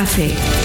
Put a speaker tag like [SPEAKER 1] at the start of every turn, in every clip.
[SPEAKER 1] Café.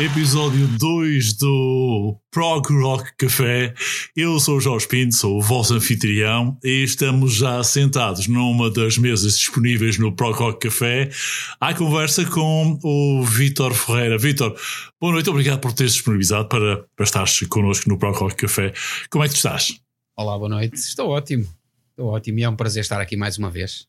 [SPEAKER 2] Episódio 2 do Prog Rock Café. Eu sou o Jorge Pinto, sou o vosso anfitrião e estamos já sentados numa das mesas disponíveis no Prog Rock Café à conversa com o Vítor Ferreira. Vítor, boa noite, obrigado por teres disponibilizado para, para estares connosco no Prog Rock Café. Como é que estás?
[SPEAKER 3] Olá, boa noite. Estou ótimo. Estou ótimo e é um prazer estar aqui mais uma vez.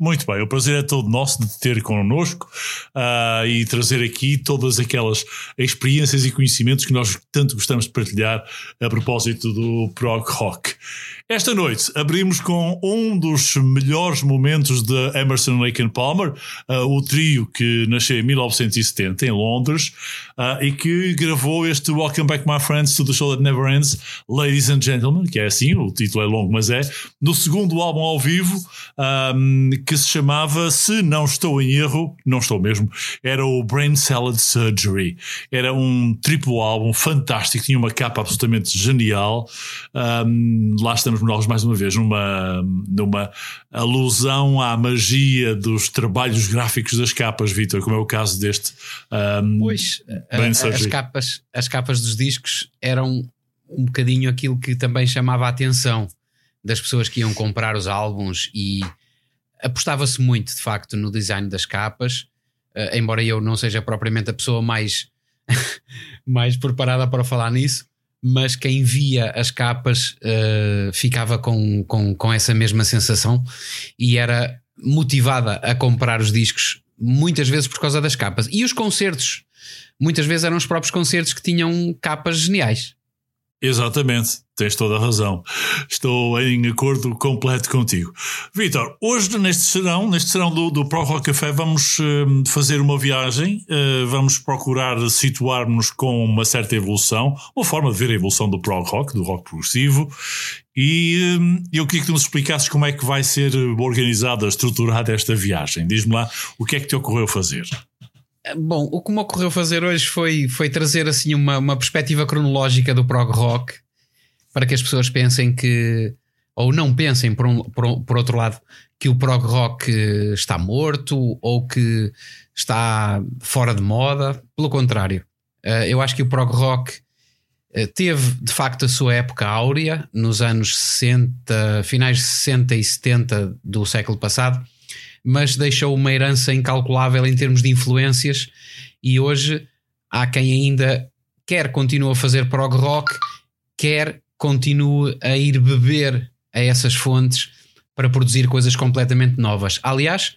[SPEAKER 2] Muito bem, o prazer é todo nosso de te ter connosco uh, e trazer aqui todas aquelas experiências e conhecimentos que nós tanto gostamos de partilhar a propósito do prog rock. Esta noite abrimos com um dos melhores momentos de Emerson Lake and Palmer, uh, o trio que nasceu em 1970 em Londres uh, e que gravou este Welcome Back My Friends to the Show That Never Ends, Ladies and Gentlemen, que é assim, o título é longo, mas é, no segundo álbum ao vivo, um, que se chamava, se não estou em erro, não estou mesmo, era o Brain Salad Surgery. Era um triplo álbum fantástico, tinha uma capa absolutamente genial. Um, lá estamos mais uma vez numa, numa alusão à magia dos trabalhos gráficos das capas, Vitor, como é o caso deste. Um,
[SPEAKER 3] pois, a, as, capas, as capas dos discos eram um bocadinho aquilo que também chamava a atenção das pessoas que iam comprar os álbuns e apostava-se muito, de facto, no design das capas, uh, embora eu não seja propriamente a pessoa mais, mais preparada para falar nisso, mas quem via as capas uh, ficava com, com, com essa mesma sensação e era motivada a comprar os discos, muitas vezes por causa das capas. E os concertos, muitas vezes eram os próprios concertos que tinham capas geniais.
[SPEAKER 2] Exatamente, tens toda a razão. Estou em acordo completo contigo. Vitor, hoje neste serão, neste serão do, do Pro Rock Café, vamos uh, fazer uma viagem, uh, vamos procurar situar-nos com uma certa evolução, uma forma de ver a evolução do Pro Rock, do rock progressivo, e uh, eu queria que tu nos explicasses como é que vai ser organizada, estruturada esta viagem. Diz-me lá o que é que te ocorreu fazer.
[SPEAKER 3] Bom, o que me ocorreu fazer hoje foi, foi trazer assim uma, uma perspectiva cronológica do prog rock para que as pessoas pensem que, ou não pensem por, um, por, por outro lado, que o prog rock está morto ou que está fora de moda. Pelo contrário, eh, eu acho que o prog rock eh, teve de facto a sua época áurea nos anos 60, finais de 60 e 70 do século passado mas deixou uma herança incalculável em termos de influências. E hoje há quem ainda quer continue a fazer prog rock, quer continue a ir beber a essas fontes para produzir coisas completamente novas. Aliás,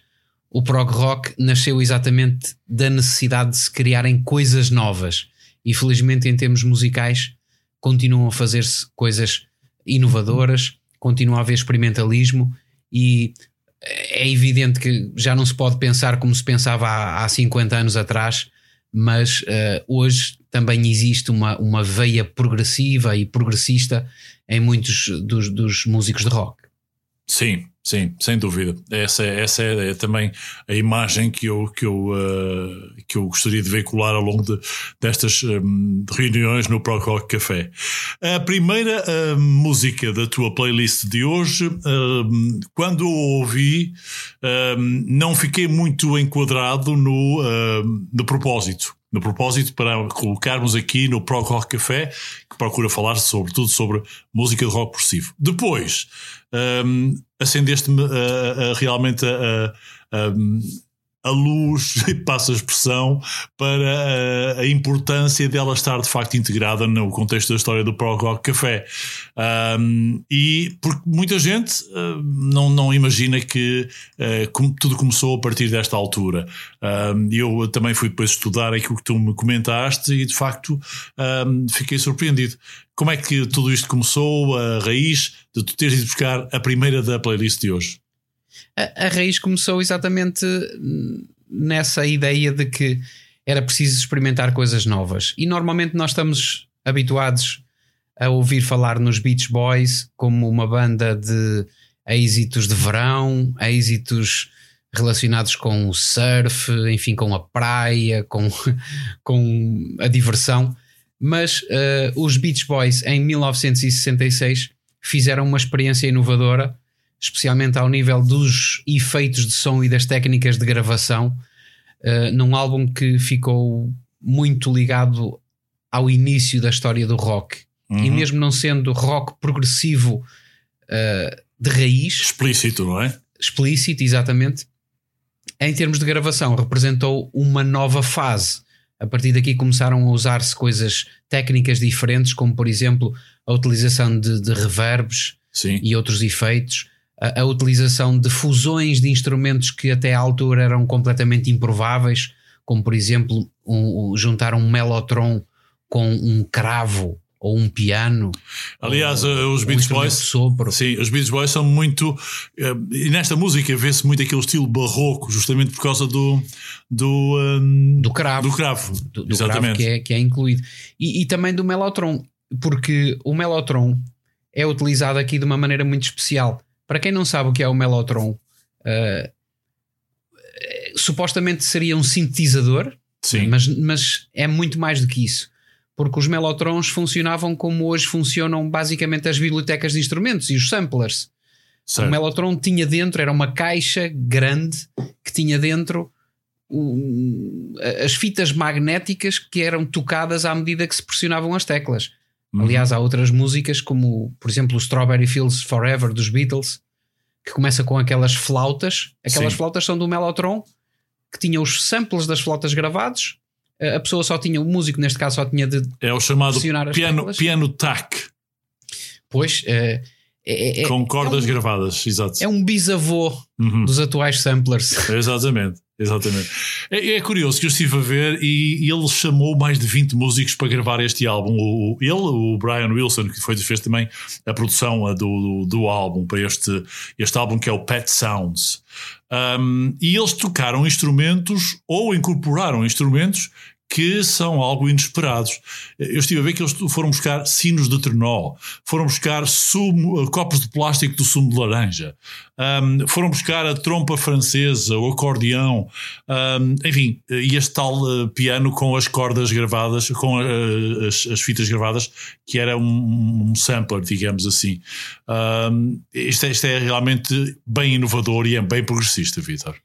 [SPEAKER 3] o prog rock nasceu exatamente da necessidade de se criarem coisas novas. E felizmente, em termos musicais, continuam a fazer-se coisas inovadoras, continua a haver experimentalismo e é evidente que já não se pode pensar como se pensava há, há 50 anos atrás, mas uh, hoje também existe uma, uma veia progressiva e progressista em muitos dos, dos músicos de rock.
[SPEAKER 2] Sim, sim, sem dúvida. Essa, essa é, é, também a imagem que eu, que, eu, uh, que eu gostaria de veicular ao longo de, destas um, reuniões no Pro Rock Café. A primeira uh, música da tua playlist de hoje, uh, quando eu ouvi, não fiquei muito enquadrado no, no propósito no propósito para colocarmos aqui no Pro Rock Café, que procura falar sobretudo sobre música de rock progressivo. Depois, um, acendeste-me uh, uh, realmente a, a luz, passa a expressão, para a, a, importância dela estar de facto integrada no contexto da história do Pro Rock Café. Um, e porque muita gente uh, não, não imagina que uh, tudo começou a partir desta altura. Um, eu também fui depois estudar aquilo que tu me comentaste e de facto um, fiquei surpreendido. Como é que tudo isto começou, a raiz de tu teres ido buscar a primeira da playlist de hoje?
[SPEAKER 3] A, a raiz começou exatamente nessa ideia de que era preciso experimentar coisas novas. E normalmente nós estamos habituados a ouvir falar nos Beach Boys como uma banda de êxitos de verão, êxitos relacionados com o surf, enfim, com a praia, com, com a diversão. Mas uh, os Beach Boys em 1966 fizeram uma experiência inovadora especialmente ao nível dos efeitos de som e das técnicas de gravação, uh, num álbum que ficou muito ligado ao início da história do rock. E
[SPEAKER 2] Uhum.
[SPEAKER 3] mesmo não sendo rock progressivo uh, de raiz,
[SPEAKER 2] Explícito, não é?
[SPEAKER 3] explícito, exatamente, em termos de gravação, representou uma nova fase. A partir daqui começaram a usar-se coisas técnicas diferentes, como por exemplo a utilização de, de reverbs
[SPEAKER 2] Sim.
[SPEAKER 3] e outros efeitos, a, a utilização de fusões de instrumentos que até à altura eram completamente improváveis, como por exemplo um- um- juntar um melotron com um cravo ou um piano.
[SPEAKER 2] Aliás,
[SPEAKER 3] ou-
[SPEAKER 2] eh, os
[SPEAKER 3] um
[SPEAKER 2] Beach
[SPEAKER 3] instrumento
[SPEAKER 2] Boys.
[SPEAKER 3] sopro.
[SPEAKER 2] Sim, os Beach Boys são muito. eh, e nesta música vê-se muito aquele estilo barroco, justamente por causa do. Do, ehm,
[SPEAKER 3] Do cravo.
[SPEAKER 2] do cravo.
[SPEAKER 3] do, do
[SPEAKER 2] Exatamente.
[SPEAKER 3] grave que é, que é incluído. E, e também do Melotron, porque o Melotron é utilizado aqui de uma maneira muito especial. Para quem não sabe o que é o Melotron, eh, eh, supostamente seria um sintetizador,
[SPEAKER 2] Sim.
[SPEAKER 3] mas, mas é muito mais do que isso. Porque os Melotrons funcionavam como hoje funcionam basicamente as bibliotecas de instrumentos e os samplers.
[SPEAKER 2] certo.
[SPEAKER 3] O Melotron tinha dentro, era uma caixa grande que tinha dentro um, as fitas magnéticas que eram tocadas à medida que se pressionavam as teclas.
[SPEAKER 2] Uhum.
[SPEAKER 3] Aliás, há outras músicas, como por exemplo o Strawberry Fields Forever dos Beatles, que começa com aquelas flautas. Aquelas
[SPEAKER 2] Sim.
[SPEAKER 3] flautas são do Mellotron, que tinha os samples das flautas gravados. A a pessoa só tinha, o músico neste caso só tinha de.
[SPEAKER 2] É o chamado
[SPEAKER 3] pressionar as
[SPEAKER 2] piano, piano
[SPEAKER 3] Pois, eh, é, é-
[SPEAKER 2] com cordas
[SPEAKER 3] é um,
[SPEAKER 2] gravadas. Exato.
[SPEAKER 3] é um bisavô
[SPEAKER 2] Uhum.
[SPEAKER 3] dos atuais samplers.
[SPEAKER 2] Exatamente, exatamente. É, é curioso que eu estive a ver e, e ele chamou mais de 20 músicos para gravar este álbum. O, ele, o Brian Wilson, que foi, fez também a produção do, do, do álbum, para este, este álbum que é o Pet Sounds. Um, e eles tocaram instrumentos ou incorporaram instrumentos que são algo inesperados. Eu estive a ver que eles foram buscar sinos de trenó, foram buscar sumo, copos de plástico do sumo de laranja, um, foram buscar a trompa francesa, o acordeão, um, enfim, e este tal uh, piano com as cordas gravadas, com as, as fitas gravadas, que era um, um sampler, digamos assim. Um, isto, é, isto é realmente bem inovador e é bem progressista, Vitor.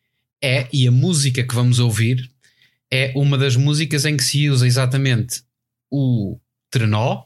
[SPEAKER 3] É, e a música que vamos ouvir é uma das músicas em que se usa exatamente o trenó,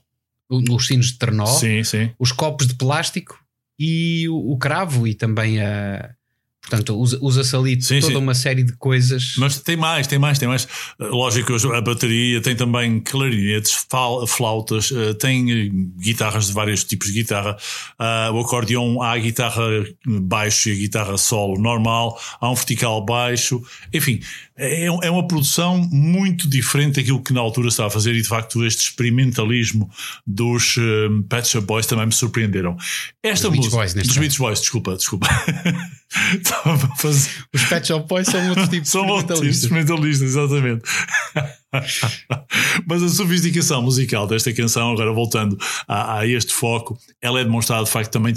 [SPEAKER 3] os sinos de trenó,
[SPEAKER 2] Sim, sim.
[SPEAKER 3] os copos de plástico e o, o cravo e também a. Portanto, usa- usa-se ali
[SPEAKER 2] Sim,
[SPEAKER 3] toda
[SPEAKER 2] sim.
[SPEAKER 3] uma série de coisas.
[SPEAKER 2] Mas tem mais, tem mais, tem mais. Lógico, a bateria tem também clarinetes, flautas, uh, tem uh, guitarras de vários tipos de guitarra. Uh, o acordeão, há a guitarra baixo e a guitarra solo normal, há um vertical baixo. Enfim, é, é uma produção muito diferente daquilo que na altura estava a fazer e de facto este experimentalismo dos um, Pet Shop Boys também me surpreenderam. Esta
[SPEAKER 3] Dos Beach
[SPEAKER 2] música,
[SPEAKER 3] Boys, neste
[SPEAKER 2] dos. Beach Boys, desculpa, desculpa. Estava a fazer.
[SPEAKER 3] Os Pet Shop Boys são outro tipo de
[SPEAKER 2] São
[SPEAKER 3] experimentalistas.
[SPEAKER 2] instrumentalistas, exatamente. Mas a sofisticação musical desta canção, agora voltando a, a este foco, ela é demonstrada de facto também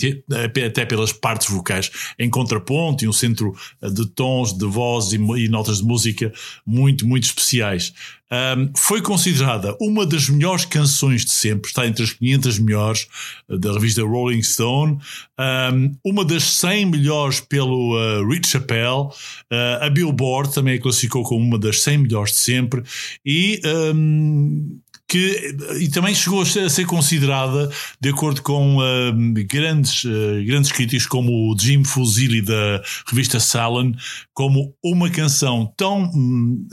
[SPEAKER 2] até pelas partes vocais, em contraponto e um centro de tons, de voz e, e notas de música muito, muito especiais. Um, foi considerada uma das melhores canções de sempre, está entre as 500 melhores uh, da revista Rolling Stone, um, uma das 100 melhores pelo uh, Rich Chappelle, uh, a Billboard também a classificou como uma das 100 melhores de sempre e um, que e também chegou a ser- considerada, de acordo com um, grandes, uh, grandes críticos como o Jim Fusili da revista Salon, como uma canção tão, hum,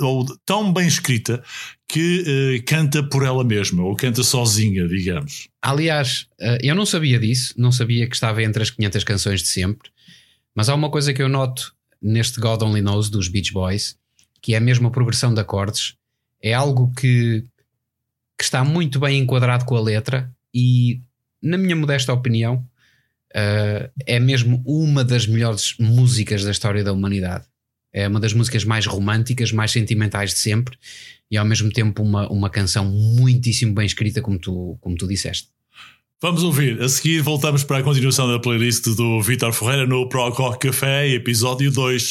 [SPEAKER 2] ou tão bem escrita que uh, canta por ela mesma, ou canta sozinha, digamos.
[SPEAKER 3] Aliás, eu não sabia disso, não sabia que estava entre as 500 canções de sempre, mas há uma coisa que eu noto neste God Only Knows dos Beach Boys, que é a progressão de acordes, é algo que, que está muito bem enquadrado com a letra e, na minha modesta opinião, eh, é mesmo uma das melhores músicas da história da humanidade. É uma das músicas mais românticas, mais sentimentais de sempre e ao mesmo tempo uma, uma canção muitíssimo bem escrita, como tu, como tu disseste.
[SPEAKER 2] Vamos ouvir. A seguir voltamos para a continuação da playlist do Vitor Ferreira no Pro Rock Café, episódio 2.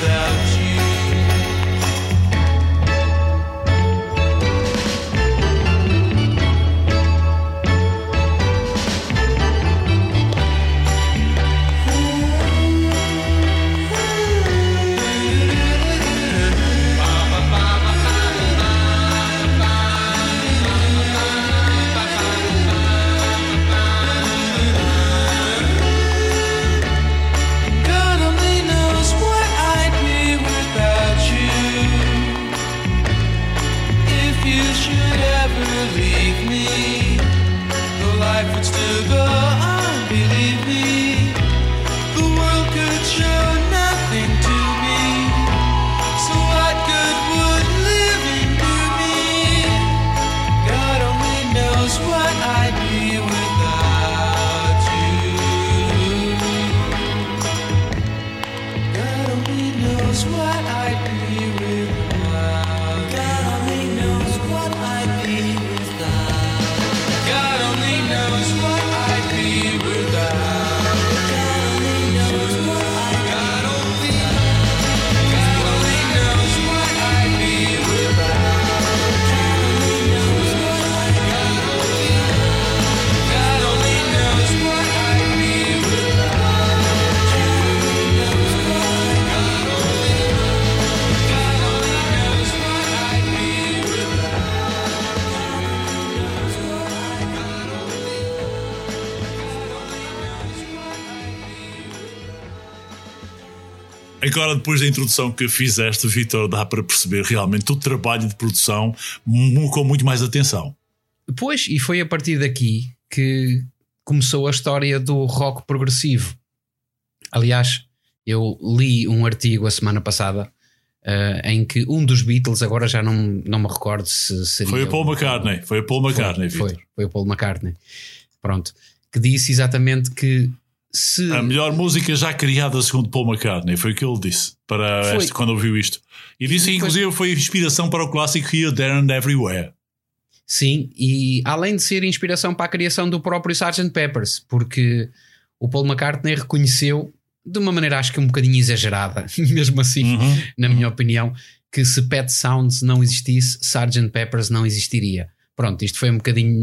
[SPEAKER 4] be
[SPEAKER 2] Agora, depois da introdução que fizeste, Vitor, dá para perceber realmente o trabalho de produção com muito mais atenção.
[SPEAKER 3] Pois, e foi a partir daqui que começou a história do rock progressivo. Aliás, eu li um artigo a semana passada eh, em que um dos Beatles, agora já não, não me recordo se seria.
[SPEAKER 2] Foi o Paul McCartney, foi o Paul McCartney,
[SPEAKER 3] Foi,
[SPEAKER 2] Vitor.
[SPEAKER 3] foi o Paul McCartney. Pronto. Que disse exatamente que se.
[SPEAKER 2] A melhor música já criada segundo Paul McCartney, foi o que ele disse para este, quando ouviu isto. E disse inclusive foi inspiração para o clássico Here, There and Everywhere.
[SPEAKER 3] Sim, e além de ser inspiração para a criação do próprio Sgt. Peppers, porque o Paul McCartney reconheceu, de uma maneira acho que um bocadinho exagerada, mesmo assim,
[SPEAKER 2] Uhum.
[SPEAKER 3] na minha opinião, que se Pet Sounds não existisse, Sgt. Peppers não existiria. Pronto, isto foi um bocadinho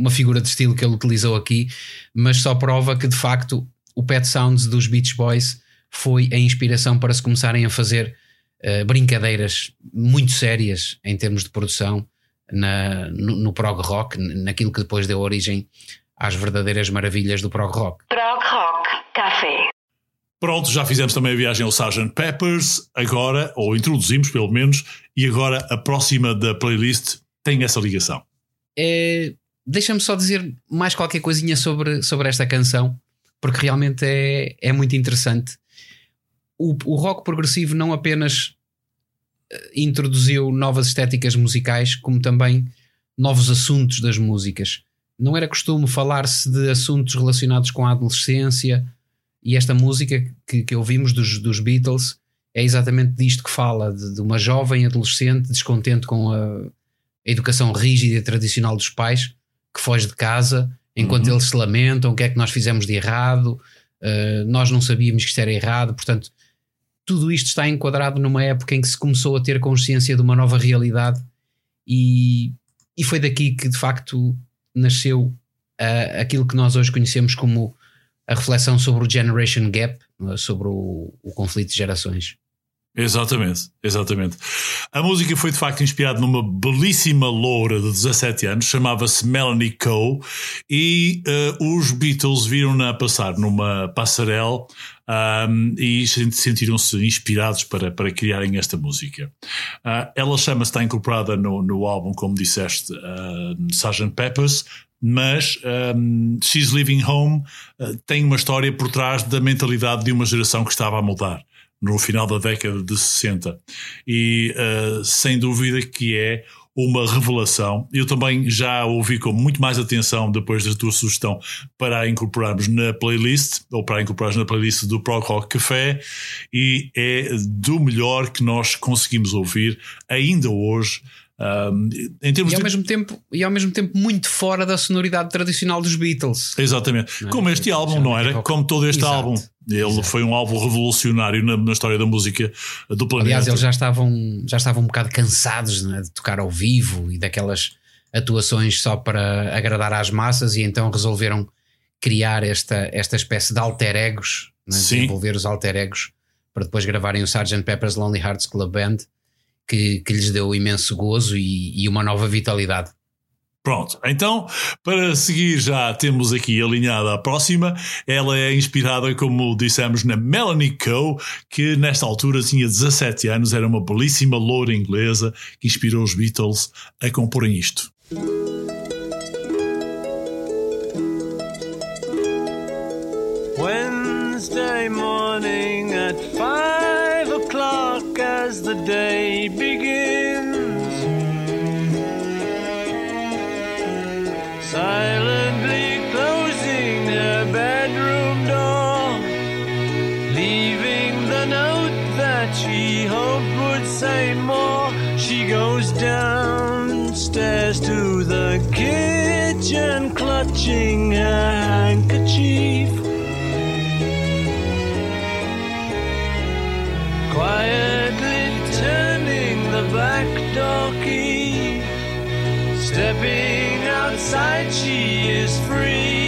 [SPEAKER 3] uma figura de estilo que ele utilizou aqui, mas só prova que de facto o Pet Sounds dos Beach Boys foi a inspiração para se começarem a fazer eh, brincadeiras muito sérias em termos de produção na, no, no prog rock, naquilo que depois deu origem às verdadeiras maravilhas do prog rock.
[SPEAKER 1] Prog Rock Café.
[SPEAKER 2] Pronto, já fizemos também a viagem ao Sgt. Peppers, agora, ou introduzimos pelo menos, e agora a próxima da playlist tem essa ligação.
[SPEAKER 3] É, Deixa-me só dizer mais qualquer coisinha sobre, sobre esta canção, porque realmente é, é muito interessante. O, o rock progressivo não apenas eh, introduziu novas estéticas musicais, como também novos assuntos das músicas. Não era costume falar-se de assuntos relacionados com a adolescência, e esta música que, que ouvimos dos, dos Beatles é exatamente disto que fala: de, de uma jovem adolescente descontente com a, a educação rígida e tradicional dos pais, que foge de casa enquanto
[SPEAKER 2] Uhum.
[SPEAKER 3] eles se lamentam, o que é que nós fizemos de errado, uh, nós não sabíamos que isto era errado, portanto, tudo isto está enquadrado numa época em que se começou a ter consciência de uma nova realidade e, e foi daqui que de facto nasceu uh, aquilo que nós hoje conhecemos como a reflexão sobre o Generation Gap, uh, sobre o, o conflito de gerações.
[SPEAKER 2] Exatamente, exatamente. A música foi de facto inspirada numa belíssima loura de 17 anos, chamava-se Melanie Coe, e uh, os Beatles viram-na passar numa passarela um, e sentiram-se inspirados para, para criarem esta música. Ah, ela chama-se, está incorporada no, no álbum, como disseste, uh, Sgt. Peppers, mas um, She's Living Home uh, tem uma história por trás da mentalidade de uma geração que estava a mudar no final da década de 60. E uh, sem dúvida que é uma revelação. Eu também já ouvi com muito mais atenção depois da tua sugestão para a incorporarmos na playlist, ou para a incorporarmos na playlist do Prog Rock Café, e é do melhor que nós conseguimos ouvir ainda hoje. Um, em termos
[SPEAKER 3] E ao,
[SPEAKER 2] de...
[SPEAKER 3] mesmo tempo, e ao mesmo tempo muito fora da sonoridade tradicional dos Beatles.
[SPEAKER 2] Exatamente.
[SPEAKER 3] É?
[SPEAKER 2] Como este álbum,
[SPEAKER 3] não
[SPEAKER 2] não
[SPEAKER 3] é
[SPEAKER 2] era? Como todo este
[SPEAKER 3] Exato.
[SPEAKER 2] álbum. Ele
[SPEAKER 3] Exato.
[SPEAKER 2] foi um álbum revolucionário na, na história da música do planeta.
[SPEAKER 3] Aliás, eles já estavam, já estavam um bocado cansados não é, de tocar ao vivo e daquelas atuações só para agradar às massas, e então resolveram criar esta, esta espécie de alter egos, é,
[SPEAKER 2] Sim.
[SPEAKER 3] desenvolver os alter egos para depois gravarem o Sgt. Pepper's Lonely Hearts Club Band, que, que lhes deu imenso gozo e, e uma nova vitalidade.
[SPEAKER 2] Pronto, então para seguir já temos aqui alinhada a próxima. Ela é inspirada, como dissemos, na Melanie Coe, que nesta altura tinha 17 anos, era uma belíssima loura inglesa que inspirou os Beatles a comporem isto.
[SPEAKER 5] Wednesday morning at as the day begins. Silently closing her bedroom door, leaving the note that she hoped would say more. She goes downstairs to the kitchen, clutching her handkerchief. Turning the back door key. Stepping outside, she is free.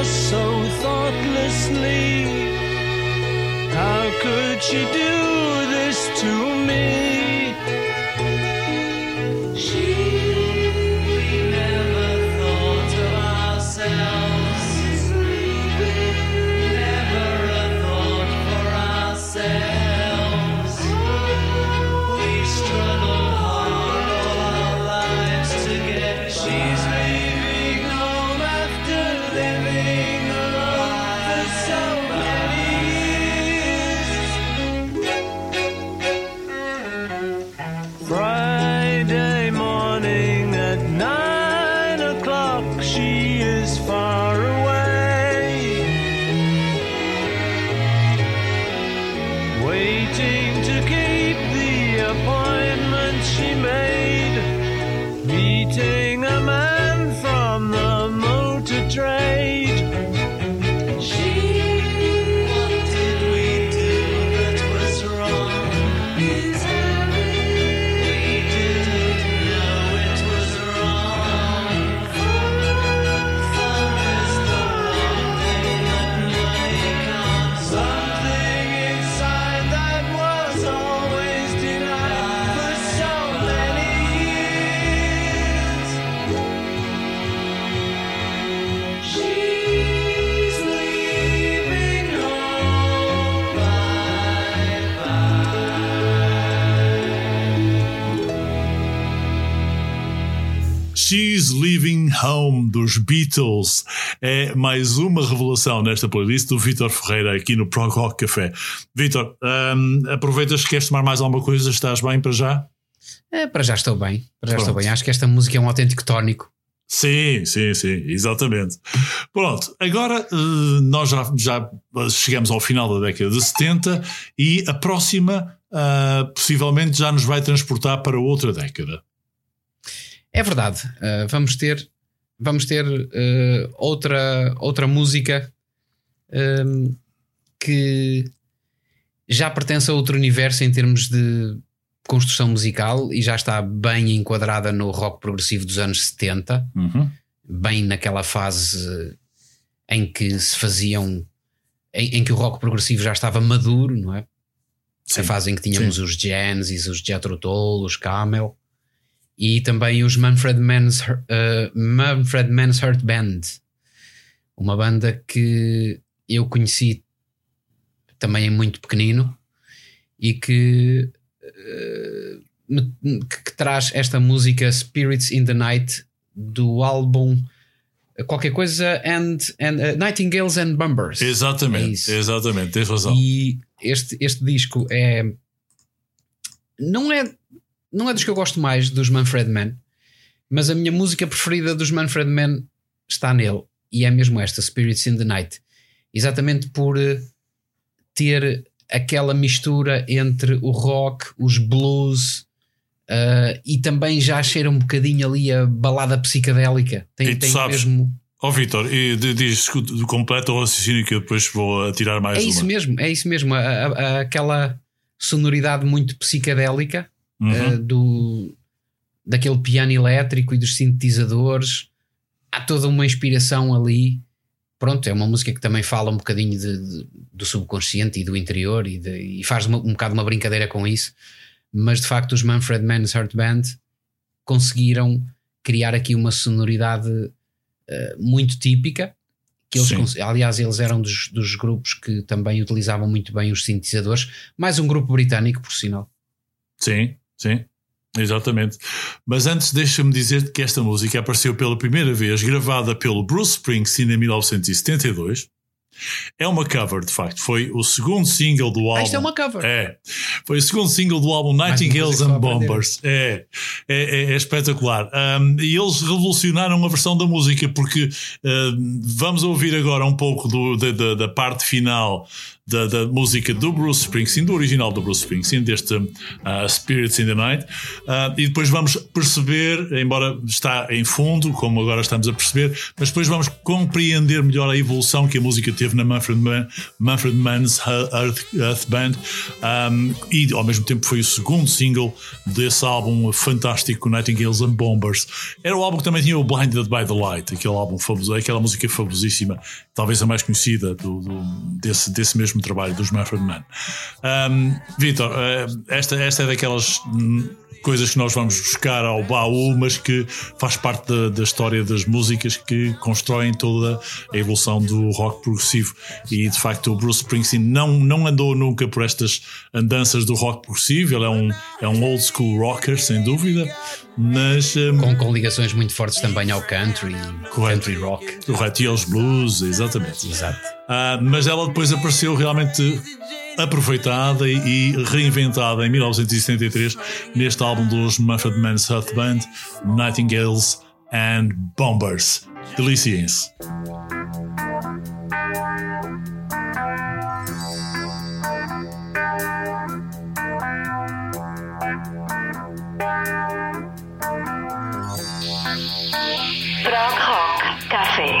[SPEAKER 5] us so thoughtlessly? How could she do this to me? She's Leaving Home
[SPEAKER 2] dos Beatles é mais uma revelação nesta playlist do Vitor Ferreira aqui no Prog Rock Café. Vitor, hum, aproveitas que queres tomar mais alguma coisa? Estás bem para já?
[SPEAKER 3] É, para já estou bem. Para já estou bem. Acho que esta música é um autêntico tónico.
[SPEAKER 2] Sim, sim, sim, exatamente. Pronto, agora eh, nós já, já chegamos ao final da década de 70 e a próxima ah, possivelmente já nos vai transportar para outra década.
[SPEAKER 3] É verdade. Uh, vamos ter, vamos ter uh, outra, outra música um, que já pertence a outro universo em termos de construção musical e já está bem enquadrada no rock progressivo dos anos 70,
[SPEAKER 2] Uhum.
[SPEAKER 3] bem naquela fase em que se faziam. Em, em que o rock progressivo já estava maduro, não é?
[SPEAKER 2] Sim.
[SPEAKER 3] A fase em que tínhamos
[SPEAKER 2] Sim.
[SPEAKER 3] os Genesis, os Jethro Tull, os Camel e também os Manfred Mann's, uh, Manfred Mann's Heart Band, uma banda que eu conheci também muito pequenino e que, uh, me- que, que traz esta música Spirits in the Night do álbum uh, qualquer coisa and, and uh, Nightingales and Bumbers. É
[SPEAKER 2] Exatamente,
[SPEAKER 3] isso.
[SPEAKER 2] exatamente, tens razão.
[SPEAKER 3] E este, este disco é. Não é. Não é dos que eu gosto mais dos Manfred Mann, mas a minha música preferida dos Manfred Mann está nele. E é mesmo esta, Spirits in the Night. Exatamente por eh, ter aquela mistura entre o rock, os blues eh, e também já cheira um bocadinho ali a balada psicadélica. Tem,
[SPEAKER 2] E tu
[SPEAKER 3] tem
[SPEAKER 2] sabes-
[SPEAKER 3] mesmo.
[SPEAKER 2] Ó Vitor, e d- diz completa o raciocínio que eu depois vou tirar mais
[SPEAKER 3] É
[SPEAKER 2] uma.
[SPEAKER 3] isso mesmo, é isso mesmo. A- a- a- aquela sonoridade muito psicadélica
[SPEAKER 2] Uhum.
[SPEAKER 3] eh, do, daquele piano elétrico e dos sintetizadores. Há toda uma inspiração ali. Pronto, é uma música que também fala um bocadinho de- de- do subconsciente e do interior e, de- e faz uma- um bocado uma brincadeira com isso. Mas de facto, os Manfred Mann's Heart Band conseguiram criar aqui uma sonoridade eh, muito típica. Que eles aliás, eles eram dos, dos grupos que também utilizavam muito bem os sintetizadores. Mais um grupo britânico, por sinal.
[SPEAKER 2] Sim, sim, exatamente. Mas antes, deixa-me dizer que esta música apareceu pela primeira vez gravada pelo Bruce Springsteen em 1972. É uma cover, de facto. Foi o segundo single do álbum.
[SPEAKER 3] Ah, isto é uma cover.
[SPEAKER 2] É. Foi o segundo single do álbum Nightingales and. Bombers. É, é, é- é espetacular. Um, e eles revolucionaram a versão da música porque um, vamos ouvir agora um pouco do- da, da- da parte final da, da música do Bruce Springsteen, do original do Bruce Springsteen, deste uh, Spirits in the Night. Uh, e depois vamos perceber, embora está em fundo, como agora estamos a perceber, mas depois vamos compreender melhor a evolução que a música teve na Manfred, Mann, Manfred Mann's Earth, Earth Band um, e ao mesmo tempo foi o segundo single desse álbum fantástico Nightingales and Bombers. Era o álbum que também tinha o Blinded by the Light, aquele álbum fabuloso, aquela música fabulosíssima, talvez a mais conhecida do, do- desse, desse mesmo trabalho dos Manfred Mann. Um, Vitor, esta, esta é daquelas hum, coisas que nós vamos buscar ao baú, mas que faz parte da, da história das músicas que constroem toda a evolução do rock progressivo. E de facto, o Bruce Springsteen não, não andou nunca por estas andanças do rock progressivo, ele é um, é um old school rocker, sem dúvida, mas. hum,
[SPEAKER 3] Com, com ligações muito fortes também ao country,
[SPEAKER 2] Correto.
[SPEAKER 3] country rock.
[SPEAKER 2] Correto, e aos blues, exatamente.
[SPEAKER 3] Exato.
[SPEAKER 2] Ah, mas ela depois apareceu realmente aproveitada e, reinventada em 1973 neste álbum dos Manfred Mann's Earth Band, Nightingales and Bombers. Deliciem-se.
[SPEAKER 1] Café.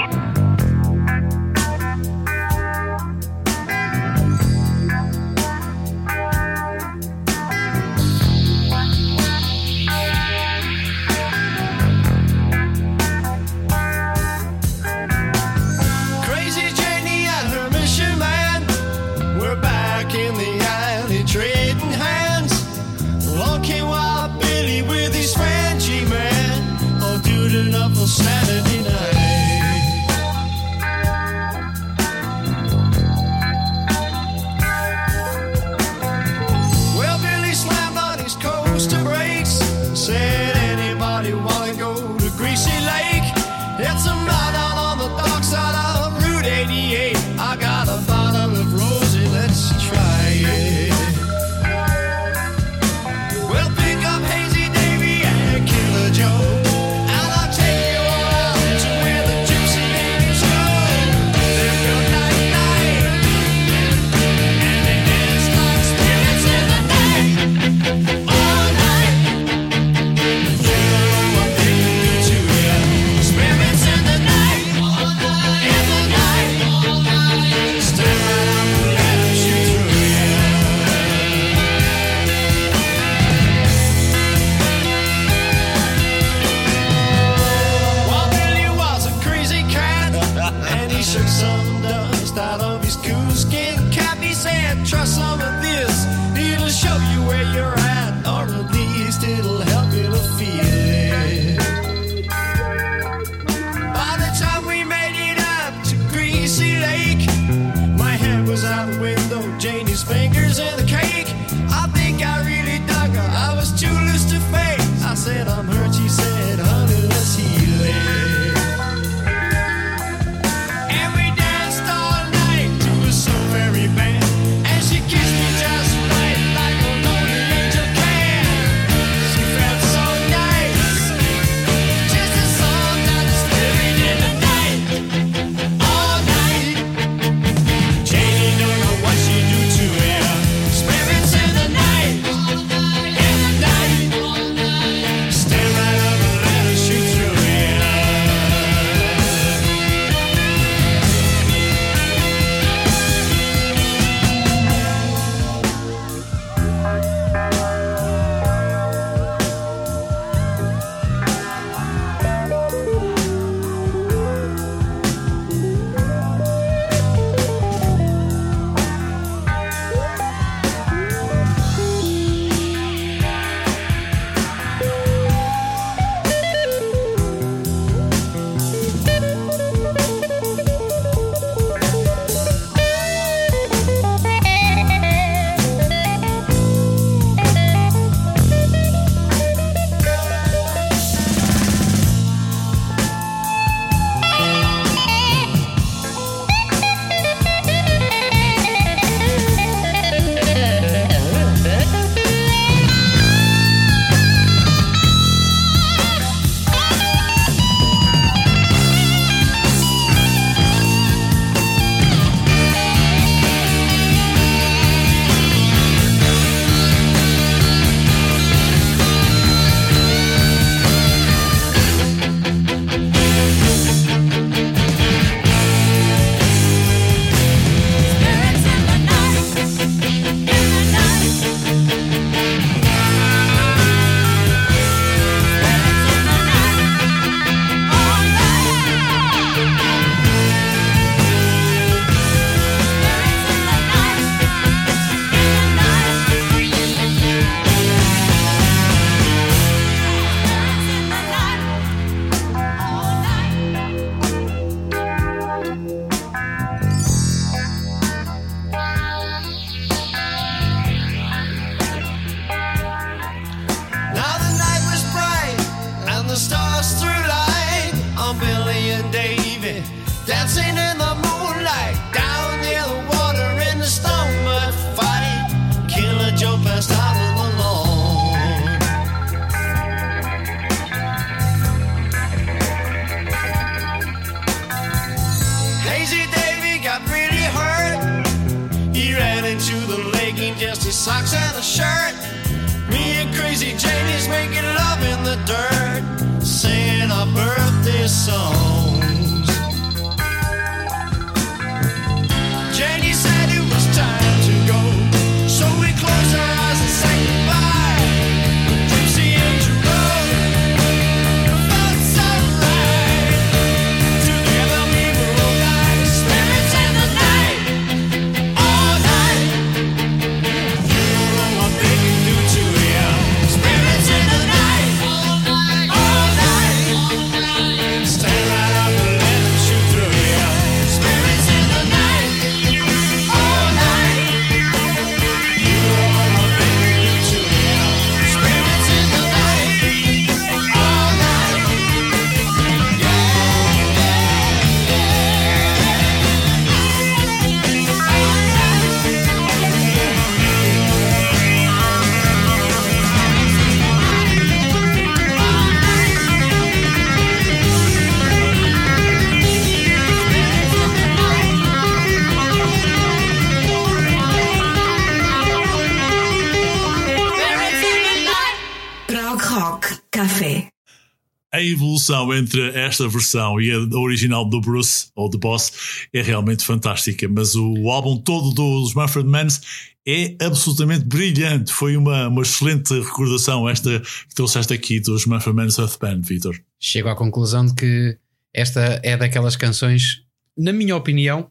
[SPEAKER 2] junção entre esta versão e a original do Bruce, ou do Boss, é realmente fantástica. Mas o álbum todo dos Manfred Manns é absolutamente brilhante. Foi uma, uma excelente recordação esta que trouxeste aqui dos Manfred Manns Earth Band, Vitor.
[SPEAKER 3] Chego à conclusão de que esta é daquelas canções, na minha opinião,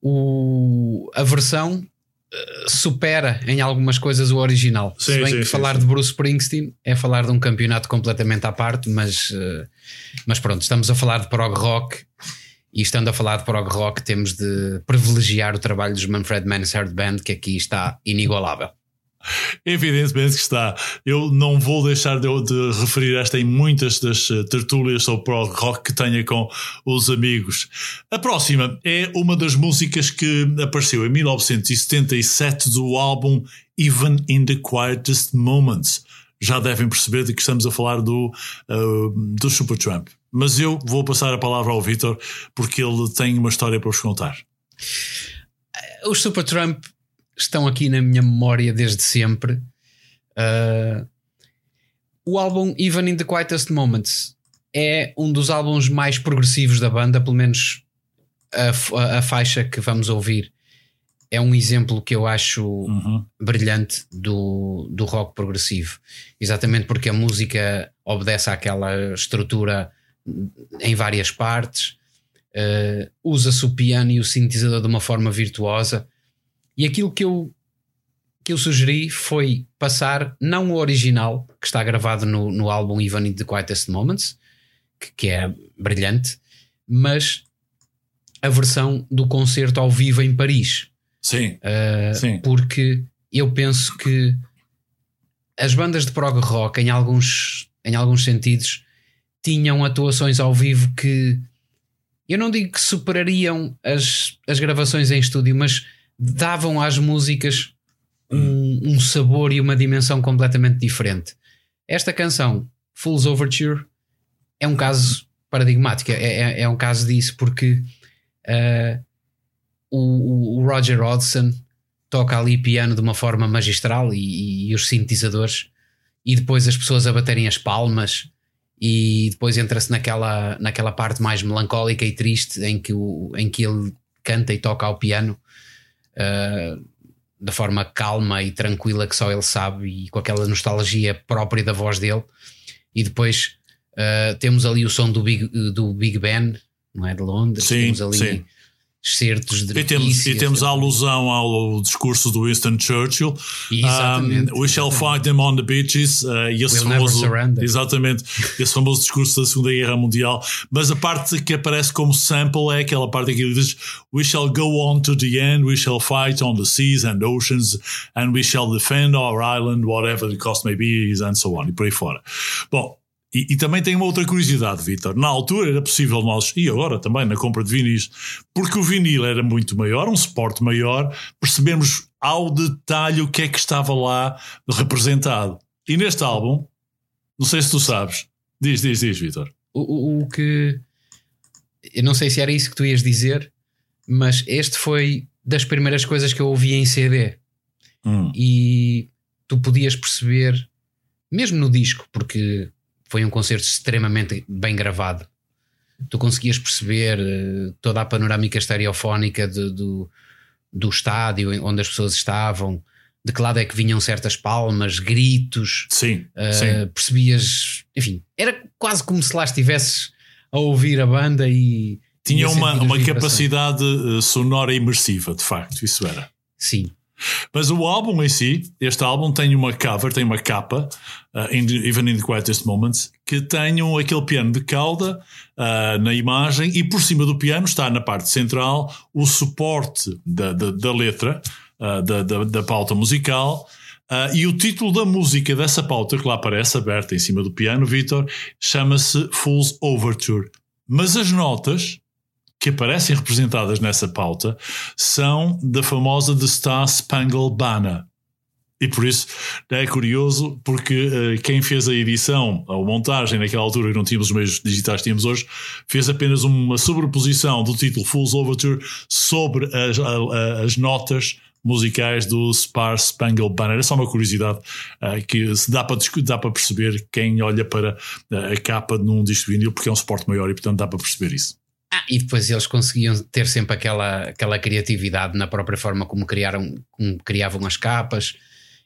[SPEAKER 3] o, a versão supera em algumas coisas o original.
[SPEAKER 2] Sim,
[SPEAKER 3] Se bem
[SPEAKER 2] sim,
[SPEAKER 3] que
[SPEAKER 2] sim,
[SPEAKER 3] falar de Bruce Springsteen é falar de um campeonato completamente à parte, mas, eh, mas pronto, estamos a falar de prog rock e estando a falar de prog rock temos de privilegiar o trabalho dos Manfred Mann's Hard Band, que aqui está inigualável.
[SPEAKER 2] Evidentemente que está. Eu não vou deixar de, de referir esta em muitas das eh, tertúlias sobre prog rock que tenha com os amigos. A próxima é uma das músicas que apareceu em 1977 do álbum Even in the Quietest Moments. Já devem perceber de que estamos a falar do, uh, do Supertramp. Mas eu vou passar a palavra ao Vitor porque ele tem uma história para vos contar.
[SPEAKER 3] Os Supertramp estão aqui na minha memória desde sempre. Uh, o álbum Even in the Quietest Moments é um dos álbuns mais progressivos da banda, pelo menos a, a- a faixa que vamos ouvir é um exemplo que eu acho
[SPEAKER 2] Uhum.
[SPEAKER 3] brilhante do, do rock progressivo. Exatamente porque a música obedece àquela estrutura em várias partes, eh, usa-se o piano e o sintetizador de uma forma virtuosa. E aquilo que eu, que eu sugeri foi passar não o original, que está gravado no, no álbum Even in the Quietest Moments, que, que é brilhante, mas a versão do concerto ao vivo em Paris.
[SPEAKER 2] Sim,
[SPEAKER 3] Uh,
[SPEAKER 2] Sim.
[SPEAKER 3] porque eu penso que as bandas de prog rock, em alguns, em alguns sentidos, tinham atuações ao vivo que eu não digo que superariam as, as gravações em estúdio, mas davam às músicas um, um sabor e uma dimensão completamente diferente. Esta canção, Fool's Overture, é um caso paradigmático, é, é, é um caso disso, porque uh, o, o Roger Hodgson toca ali piano de uma forma magistral e, e os sintetizadores, e depois as pessoas a baterem as palmas, e depois entra-se naquela, naquela parte mais melancólica e triste em que, o, em que ele canta e toca ao piano uh, da forma calma e tranquila que só ele sabe, e com aquela nostalgia própria da voz dele. E depois uh, temos ali o som do Big, do Big Ben, não é? De Londres,
[SPEAKER 2] Sim,
[SPEAKER 3] temos ali
[SPEAKER 2] sim.
[SPEAKER 3] Certos de
[SPEAKER 2] E temos, e temos a alusão ao discurso do Winston Churchill. Um, we shall fight them on the beaches. Uh, e esse
[SPEAKER 3] We'll never
[SPEAKER 2] famoso,
[SPEAKER 3] surrender.
[SPEAKER 2] exatamente, esse famoso discurso da Segunda Guerra Mundial. Mas a parte que aparece como sample é aquela parte em que ele diz: We shall go on to the end, we shall fight on the seas and oceans, and we shall defend our island, whatever the cost may be, and so on, e por aí fora. Bom. E, e também tem uma outra curiosidade, Vitor. Na altura era possível nós, e agora também na compra de vinis, porque o vinil era muito maior, um suporte maior, percebemos ao detalhe o que é que estava lá representado. E neste álbum, não sei se tu sabes, diz, diz, diz, Vitor.
[SPEAKER 3] o, o- o que eu não sei se era isso que tu ias dizer, mas este foi das primeiras coisas que eu ouvi em CD
[SPEAKER 2] Hum,
[SPEAKER 3] e tu podias perceber, mesmo no disco, porque foi um concerto extremamente bem gravado. Tu conseguias perceber eh, toda a panorâmica estereofónica de- do, do estádio onde as pessoas estavam, de que lado é que vinham certas palmas, gritos,
[SPEAKER 2] sim,
[SPEAKER 3] Uh,
[SPEAKER 2] sim.
[SPEAKER 3] percebias, enfim, era quase como se lá estivesses a ouvir a banda e
[SPEAKER 2] Tinha uma, uma
[SPEAKER 3] vibrações.
[SPEAKER 2] capacidade eh, sonora imersiva, de facto, isso era.
[SPEAKER 3] Sim,
[SPEAKER 2] Mas o álbum em si, este álbum tem uma cover, tem uma capa, uh, in Even in the Quietest Moments, que tem um, aquele piano de cauda uh, na imagem e por cima do piano está na parte central o suporte da, da, da letra, uh, da, da, da pauta musical. e o título da música dessa pauta que lá aparece, aberta em cima do piano, Vitor, chama-se Fool's Overture. Mas as notas que aparecem representadas nessa pauta são da famosa The Star Spangled Banner. E por isso é curioso, porque eh, quem fez a edição, a montagem naquela altura que não tínhamos os meios digitais que tínhamos hoje, fez apenas uma sobreposição do título Fool's Overture sobre as, a- as notas musicais do Star Spangled Banner. É só uma curiosidade eh, que se dá para, dá para perceber quem olha para eh, a capa num disco vinil, porque é um suporte maior e portanto dá para perceber isso.
[SPEAKER 3] Ah, e depois eles conseguiam ter sempre aquela, aquela criatividade na própria forma como, criaram, como criavam as capas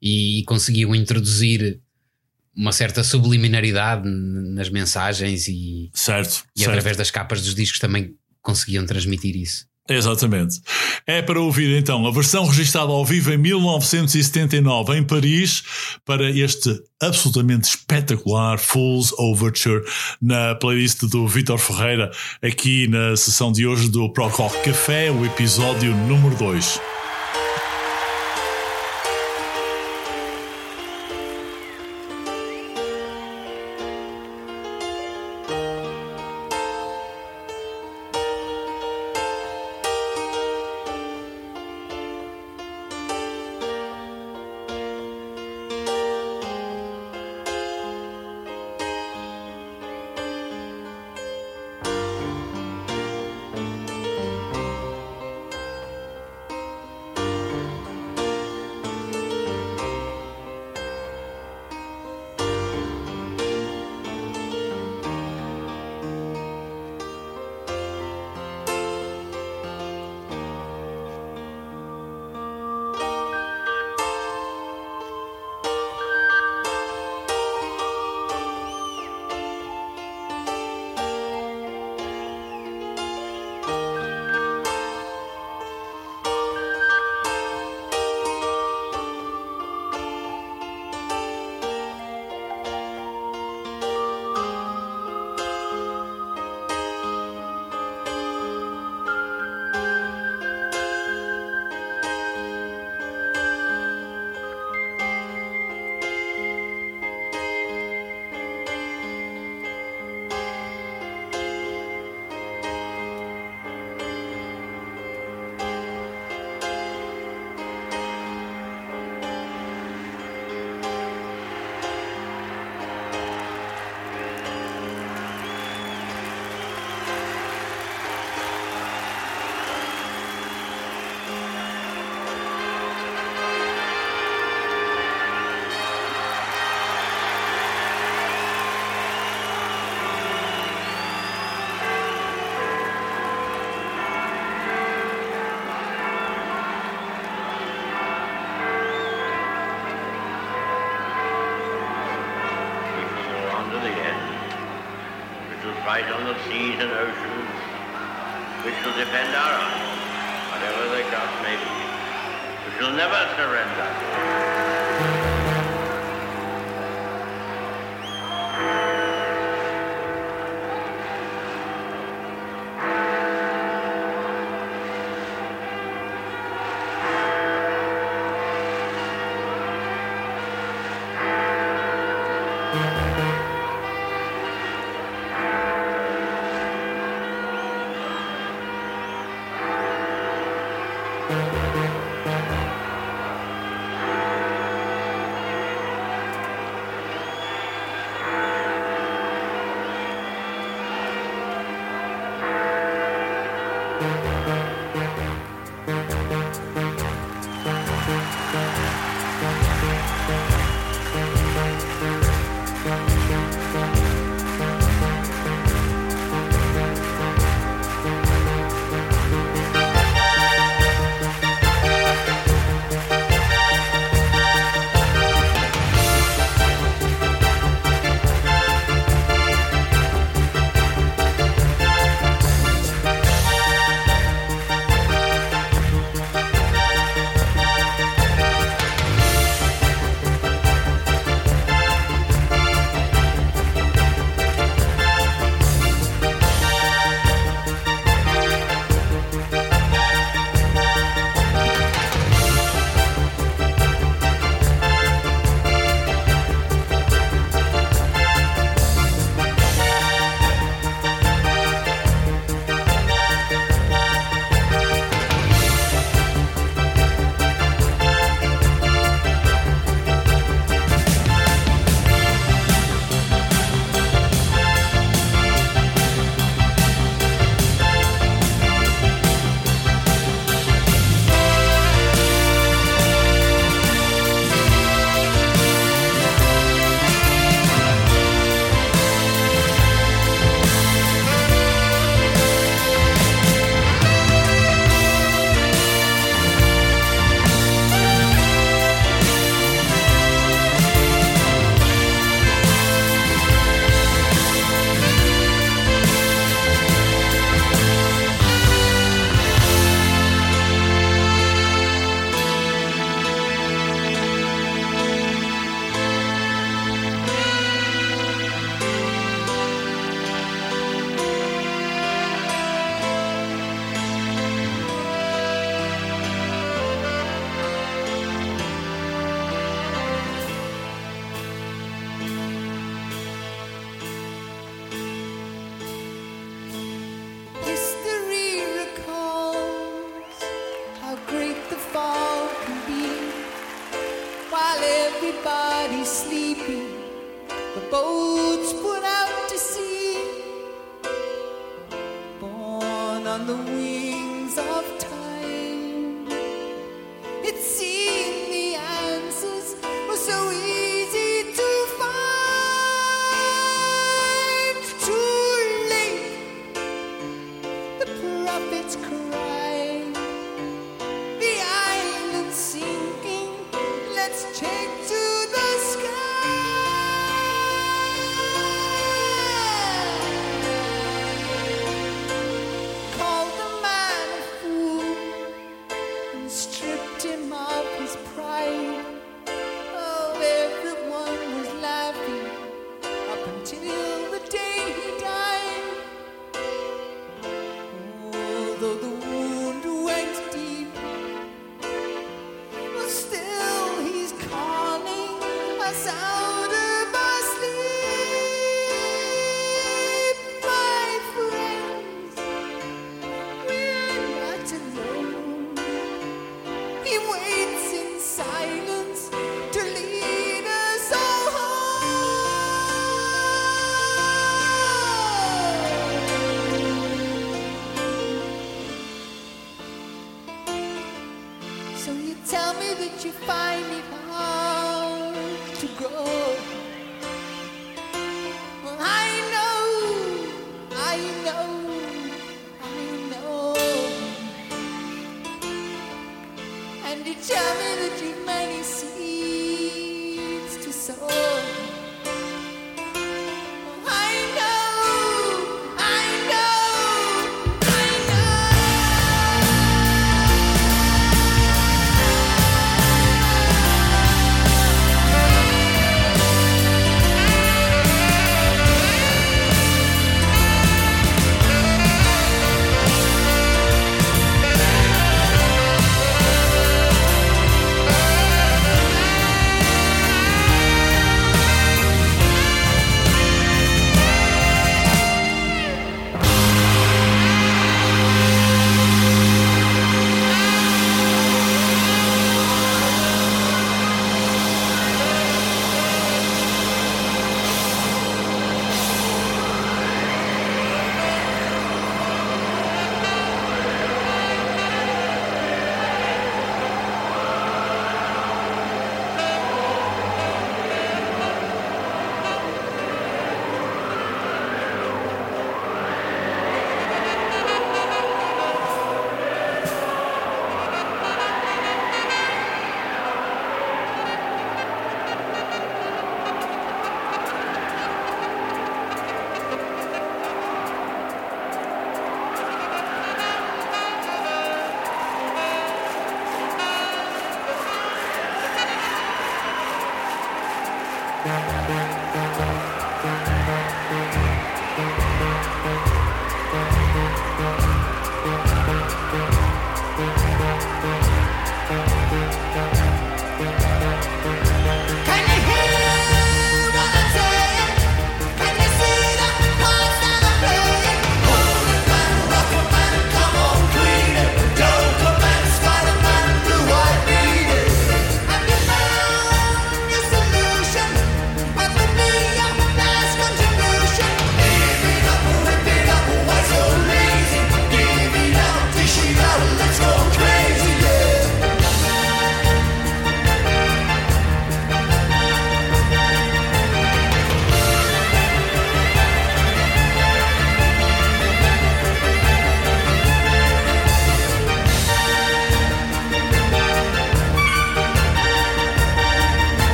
[SPEAKER 3] e conseguiam introduzir uma certa subliminaridade nas mensagens e,
[SPEAKER 2] Certo,
[SPEAKER 3] e
[SPEAKER 2] certo.
[SPEAKER 3] através das capas dos discos também conseguiam transmitir isso.
[SPEAKER 2] Exatamente. É para ouvir então a versão registada ao vivo em 1979 em Paris para este absolutamente espetacular Fool's Overture na playlist do Vitor Ferreira aqui na sessão de hoje do Prog Rock Café, o episódio número 2.
[SPEAKER 6] You'll never surrender.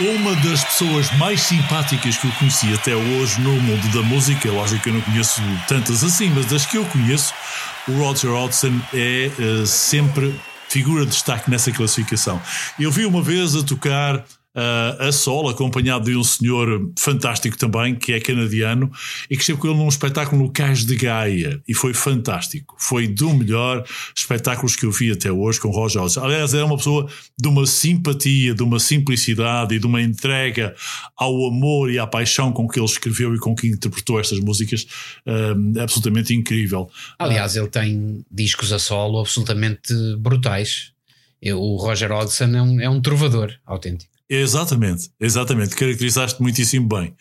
[SPEAKER 2] Uma das pessoas mais simpáticas que eu conheci até hoje no mundo da música, lógico que eu não conheço tantas assim, mas das que eu conheço, o Roger Hodgson é eh, sempre figura de destaque nessa classificação. Eu vi uma vez a tocar ah, a solo, acompanhado de um senhor fantástico também, que é canadiano, e que esteve com ele num espetáculo no Cais de Gaia, e foi fantástico. Foi do melhor espetáculos que eu vi até hoje com Roger Hodgson. Aliás, é uma pessoa de uma simpatia, de uma simplicidade e de uma entrega ao amor e à paixão com que ele escreveu e com que interpretou estas músicas, ah, absolutamente incrível.
[SPEAKER 3] Aliás, ele tem discos a solo absolutamente brutais. Eu- O Roger Hodgson é um, é um trovador autêntico.
[SPEAKER 2] Exatamente, exatamente, caracterizaste muitíssimo bem.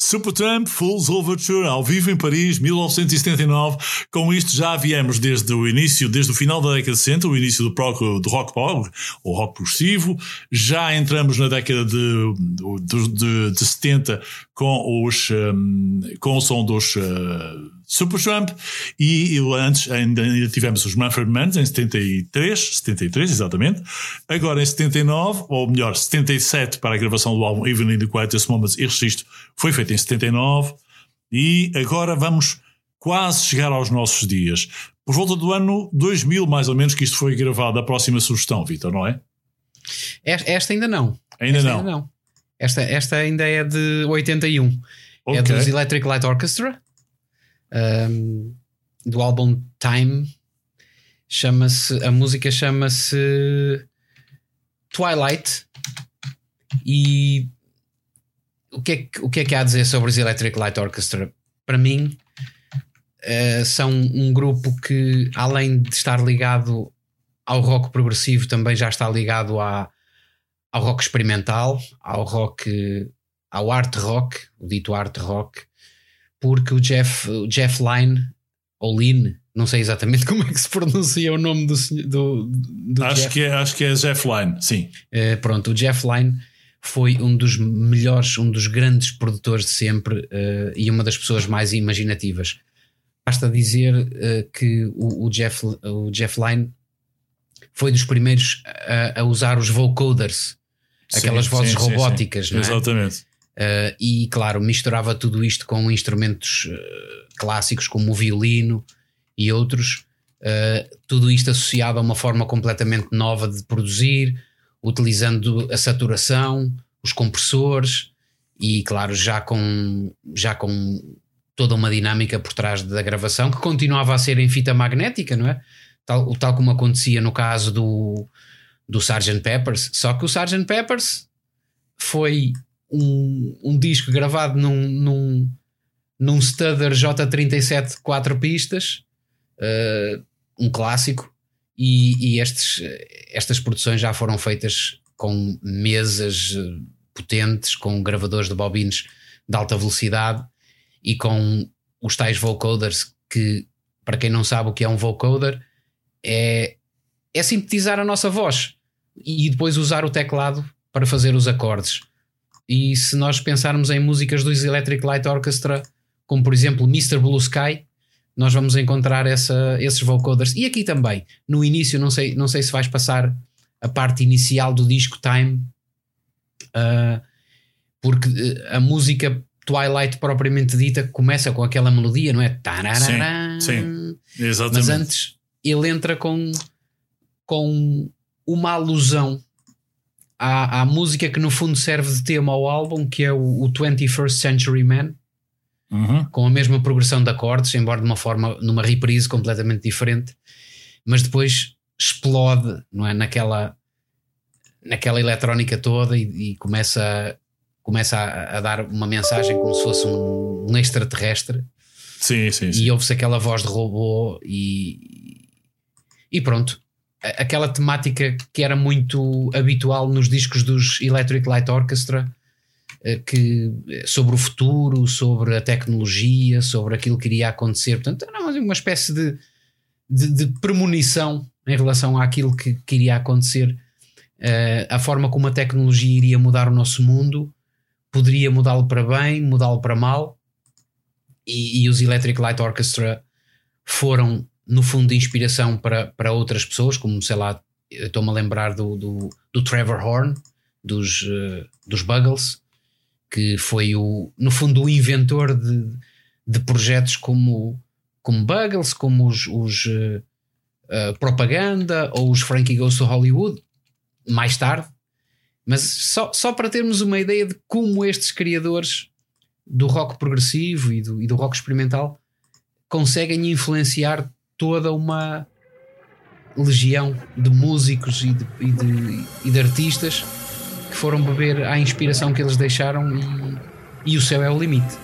[SPEAKER 2] Supertramp Fools Overture ao vivo em Paris, 1979. Com isto já viemos desde o início, desde o final da década de 60, o início do, prog, do rock prog, o rock progressivo. Já entramos na década de, de, de, de 70 com, os, hum, com o som dos uh, Supertramp e, e antes ainda, ainda tivemos os Manfred Mann em 73, 73 exatamente. Agora em 79, ou melhor, 77 para a gravação do álbum Even in the Quietest Moments e registro foi feito em 79 e agora vamos quase chegar aos nossos dias. Por volta do ano 2000 mais ou menos que isto foi gravado, a próxima sugestão, Vitor, não é?
[SPEAKER 3] Esta, ainda não.
[SPEAKER 2] Ainda
[SPEAKER 3] Esta
[SPEAKER 2] não.
[SPEAKER 3] Ainda não. Esta, esta ainda é de 81. É
[SPEAKER 2] Ok.
[SPEAKER 3] dos Electric Light Orchestra, um, do álbum Time. Chama-se, a música chama-se Twilight. E o que, é que, o que é que há a dizer sobre os Electric Light Orchestra? Para mim, eh, são um grupo que, além de estar ligado ao rock progressivo, também já está ligado à, ao rock experimental, ao rock, ao art rock, o dito art rock, porque o Jeff, o Jeff Lynne, ou Lynne, não sei exatamente como é que se pronuncia o nome do, senhor- do, do
[SPEAKER 2] Acho
[SPEAKER 3] Jeff.
[SPEAKER 2] que, é, acho que é Jeff Lynne, sim.
[SPEAKER 3] Eh, pronto, o Jeff Lynne foi um dos melhores, um dos grandes produtores de sempre eh, e uma das pessoas mais imaginativas. Basta dizer eh, que o, o Jeff, o Jeff Lynne foi dos primeiros a, a usar os vocoders, aquelas
[SPEAKER 2] Sim,
[SPEAKER 3] vozes
[SPEAKER 2] sim, sim, sim.
[SPEAKER 3] robóticas, não é?
[SPEAKER 2] Exatamente.
[SPEAKER 3] Uh, e claro, misturava tudo isto com instrumentos uh, clássicos como o violino e outros, uh, tudo isto associado a uma forma completamente nova de produzir, utilizando a saturação, os compressores e claro, já com, já com toda uma dinâmica por trás da gravação que continuava a ser em fita magnética, não é? Tal, tal como acontecia no caso do, do Sgt. Peppers, só que o Sgt. Peppers foi um, um disco gravado num, num, num Studer J37 4 pistas, eh, um clássico, e, e estes, estas produções já foram feitas com mesas eh, potentes, com gravadores de bobines de alta velocidade e com os tais vocoders que, para quem não sabe o que é um vocoder, é, é sintetizar a nossa voz e depois usar o teclado para fazer os acordes. E se nós pensarmos em músicas dos Electric Light Orchestra, como por exemplo Mr. Blue Sky, nós vamos encontrar essa, esses vocoders. E aqui também, no início, não sei, não sei se vais passar a parte inicial do disco Time, ah, porque eh, a música Twilight propriamente dita começa com aquela melodia, não é? Tarararã.
[SPEAKER 2] sim, Exatamente.
[SPEAKER 3] Mas antes ele entra com, com uma alusão à, à música que no fundo serve de tema ao álbum, que é o, o 21st Century Man,
[SPEAKER 2] Uhum.
[SPEAKER 3] com a mesma progressão de acordes, embora de uma forma, numa reprise completamente diferente, mas depois explode não é? naquela, naquela eletrónica toda e, e começa, começa a, a dar uma mensagem como se fosse um, um extraterrestre
[SPEAKER 2] Sim, sim, sim.
[SPEAKER 3] e ouve-se aquela voz de robô e, e pronto. Aquela temática que era muito habitual nos discos dos Electric Light Orchestra, eh, que, sobre o futuro, sobre a tecnologia, sobre aquilo que iria acontecer. Portanto, era uma- espécie de, de, de premonição em relação àquilo que, que iria acontecer, Eh, a forma como a tecnologia iria mudar o nosso mundo, poderia mudá-lo para bem, mudá-lo para mal e, e os Electric Light Orchestra foram, no fundo, inspiração para, para outras pessoas, como sei lá, estou-me a lembrar do, do, do Trevor Horn, dos, eh, dos Buggles, que foi o, no fundo o inventor de, de projetos como, como Buggles, como os, os eh, eh, Propaganda ou os Frankie Goes to Hollywood, mais tarde. Mas só, só para termos uma ideia de como estes criadores do rock progressivo e do, e do rock experimental conseguem influenciar toda uma legião de músicos e de, e de, e de artistas que foram beber à inspiração que eles deixaram e, e o céu é o limite.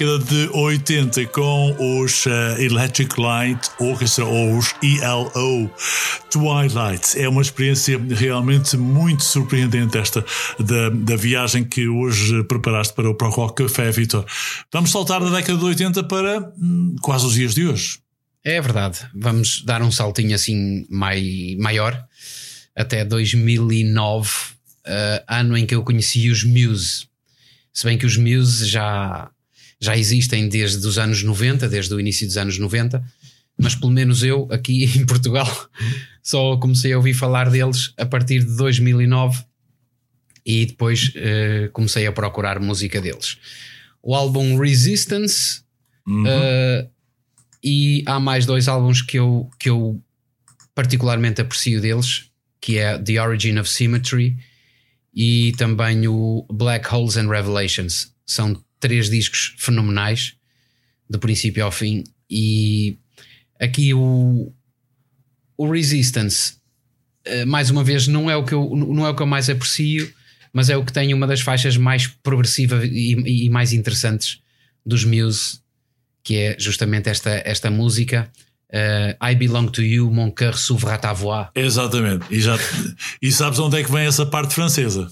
[SPEAKER 2] Década de 80 com os eh, Electric Light Orchestra ou os ELO Twilight. É uma experiência realmente muito surpreendente esta da, da viagem que hoje preparaste para o Pro Rock Café, Vitor. Vamos saltar da década de 80 para hum, quase os dias de hoje.
[SPEAKER 3] É verdade. Vamos dar um saltinho assim mai, maior até 2009, eh, ano em que eu conheci os Muse. Se bem que os Muse já, já existem desde os anos 90, desde o início dos anos 90, mas pelo menos eu aqui em Portugal só comecei a ouvir falar deles a partir de 2009 e depois eh, comecei a procurar música deles. O álbum Resistance eh, e há mais dois álbuns que eu, que eu particularmente aprecio deles, que é The Origin of Symmetry e também o Black Holes and Revelations. São três discos fenomenais, do princípio ao fim. E aqui o, o Resistance, eh, mais uma vez, não é, o que eu, não é o que eu mais aprecio, mas é o que tem uma das faixas mais progressivas e, e mais interessantes dos Muse, que é justamente esta, esta música. eh, I belong to you, mon cœur s'ouvre à ta voix.
[SPEAKER 2] Exatamente. E, já, e sabes onde é que vem essa parte francesa?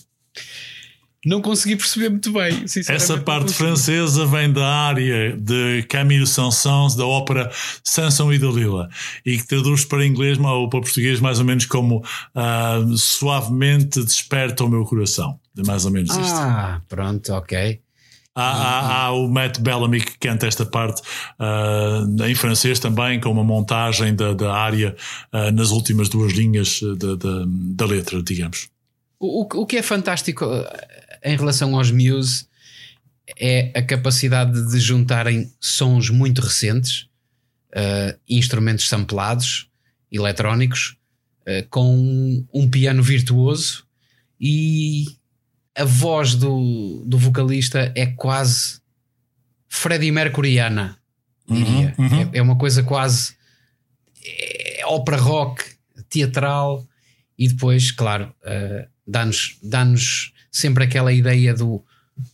[SPEAKER 3] Não consegui perceber muito bem.
[SPEAKER 2] Essa parte francesa vem da área de Camille Saint-Saëns da ópera Sansão e Dalila e que traduz para inglês ou para português mais ou menos como ah, suavemente desperta o meu coração. É mais ou menos isto.
[SPEAKER 3] Ah, pronto, ok.
[SPEAKER 2] Há, há- há o Matt Bellamy que canta esta parte ah, em francês também, com uma montagem da, da área ah, nas últimas duas linhas da, da, da letra, digamos.
[SPEAKER 3] O, o- o que é fantástico em relação aos Muse é a capacidade de juntarem sons muito recentes, eh, instrumentos samplados, eletrónicos, eh, com um piano virtuoso e a voz do, do vocalista é quase Freddie Mercuriana, diria.
[SPEAKER 2] Uhum, uhum.
[SPEAKER 3] É, é uma coisa quase é ópera rock, teatral, e depois, claro, eh, dá-nos dá-nos sempre aquela ideia do,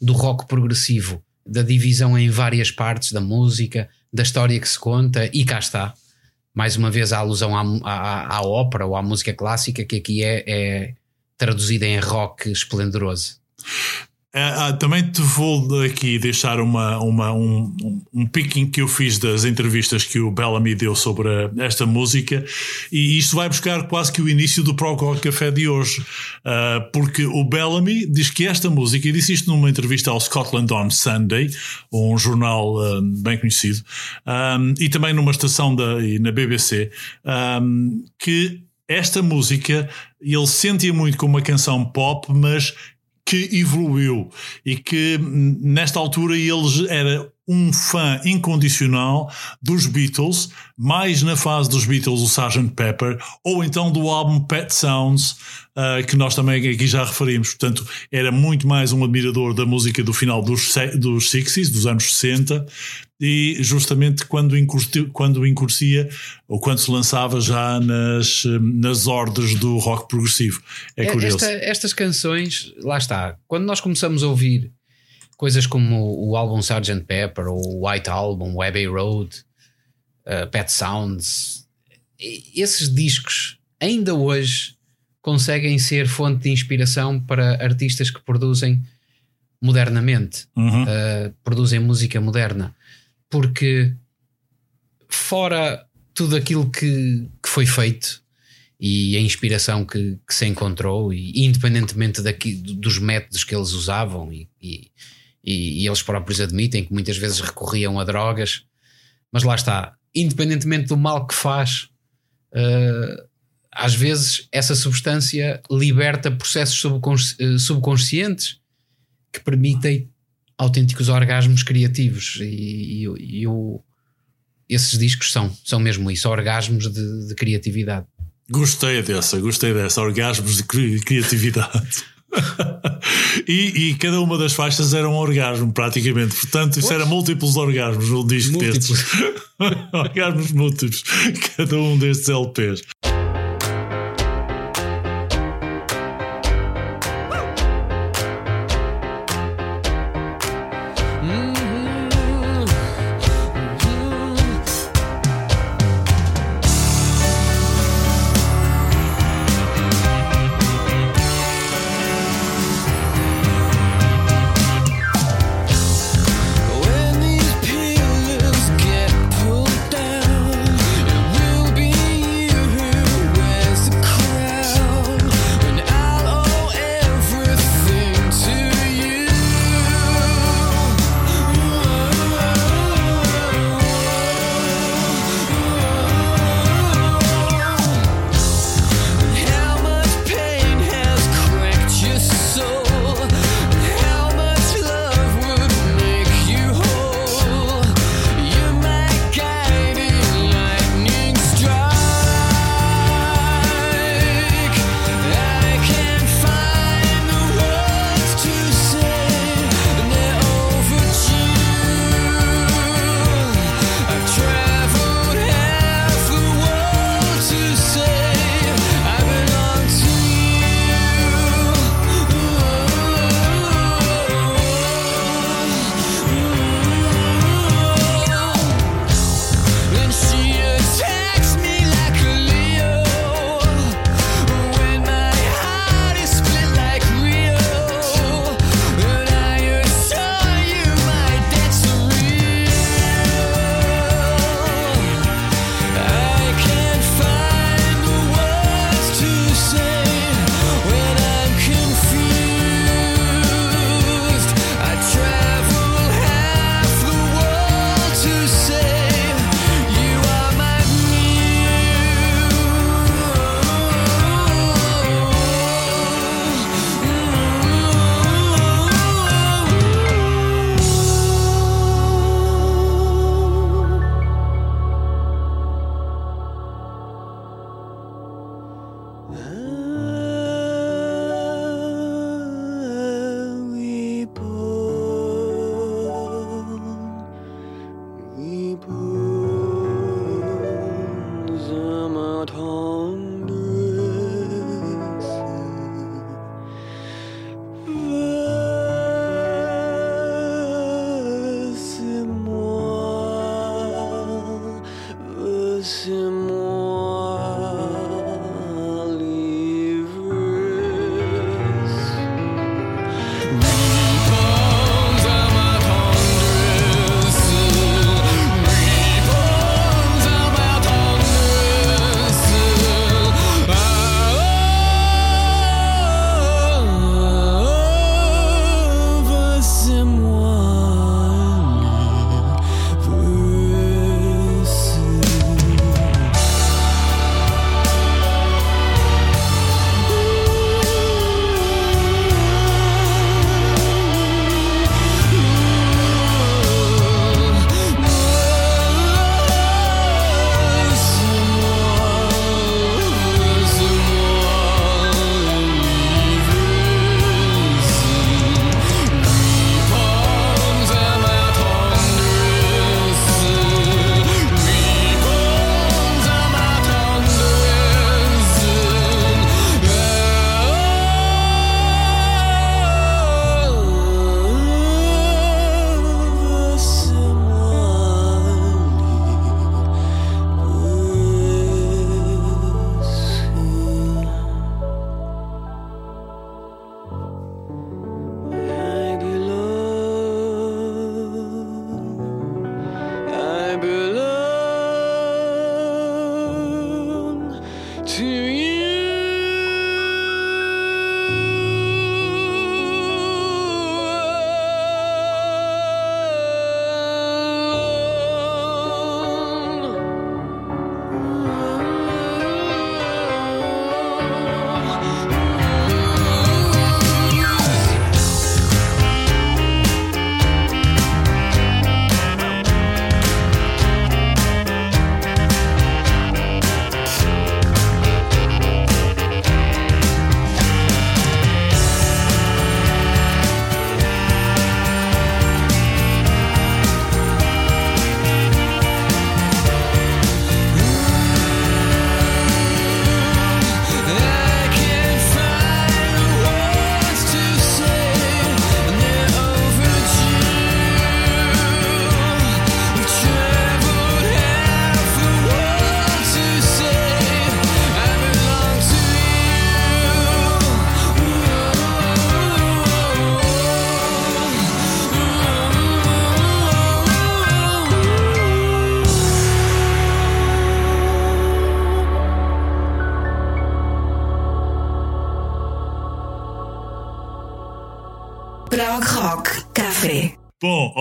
[SPEAKER 3] do rock progressivo, da divisão em várias partes da música, da história que se conta, e cá está. Mais uma vez a alusão à, à, à ópera ou à música clássica, que aqui é, é traduzida em rock esplendoroso.
[SPEAKER 2] Ah, ah, também te vou aqui deixar uma, uma, um, um- picking que eu fiz das entrevistas que o Bellamy deu sobre a- esta música, e isto vai buscar quase que o início do Pro Rock Café de hoje, Ah, porque o Bellamy diz que esta música, e disse isto numa entrevista ao Scotland on Sunday, um jornal bem conhecido, e também numa estação da, na BBC, que esta música ele sentia muito como uma canção pop, mas que evoluiu e que hum, nesta altura ele era um fã incondicional dos Beatles, mais na fase dos Beatles o Sgt. Pepper, ou então do álbum Pet Sounds, ah, que nós também aqui já referimos. Portanto, era muito mais um admirador da música do final dos, dos 60s, dos anos 60, e justamente quando, incursi- quando incursia, ou quando se lançava já nas, nas ordens do rock progressivo. É
[SPEAKER 3] É-
[SPEAKER 2] curioso.
[SPEAKER 3] esta- estas canções, lá está, quando nós começamos a ouvir coisas como o, álbum Sgt. Pepper, ou o White Album, o Abbey Road, uh, Pet Sounds, esses discos ainda hoje conseguem ser fonte de inspiração para artistas que produzem modernamente,
[SPEAKER 2] Uhum.
[SPEAKER 3] uh, produzem música moderna, porque fora tudo aquilo que, que foi feito e a inspiração que, que se encontrou, e independentemente daqui, dos métodos que eles usavam, e, e, e- eles próprios admitem que muitas vezes recorriam a drogas, mas lá está, independentemente do mal que faz, eh, às vezes essa substância liberta processos subconsci- eh, subconscientes que permitem autênticos orgasmos criativos e, e- e o- esses discos são, são mesmo isso, orgasmos de, de criatividade.
[SPEAKER 2] Gostei dessa, gostei dessa. Orgasmos de cri- criatividade. e, e cada uma das faixas era um orgasmo, praticamente. Portanto, isso era múltiplos orgasmos num disco
[SPEAKER 3] Múltiplos.
[SPEAKER 2] destes. orgasmos múltiplos. Cada um destes LPs.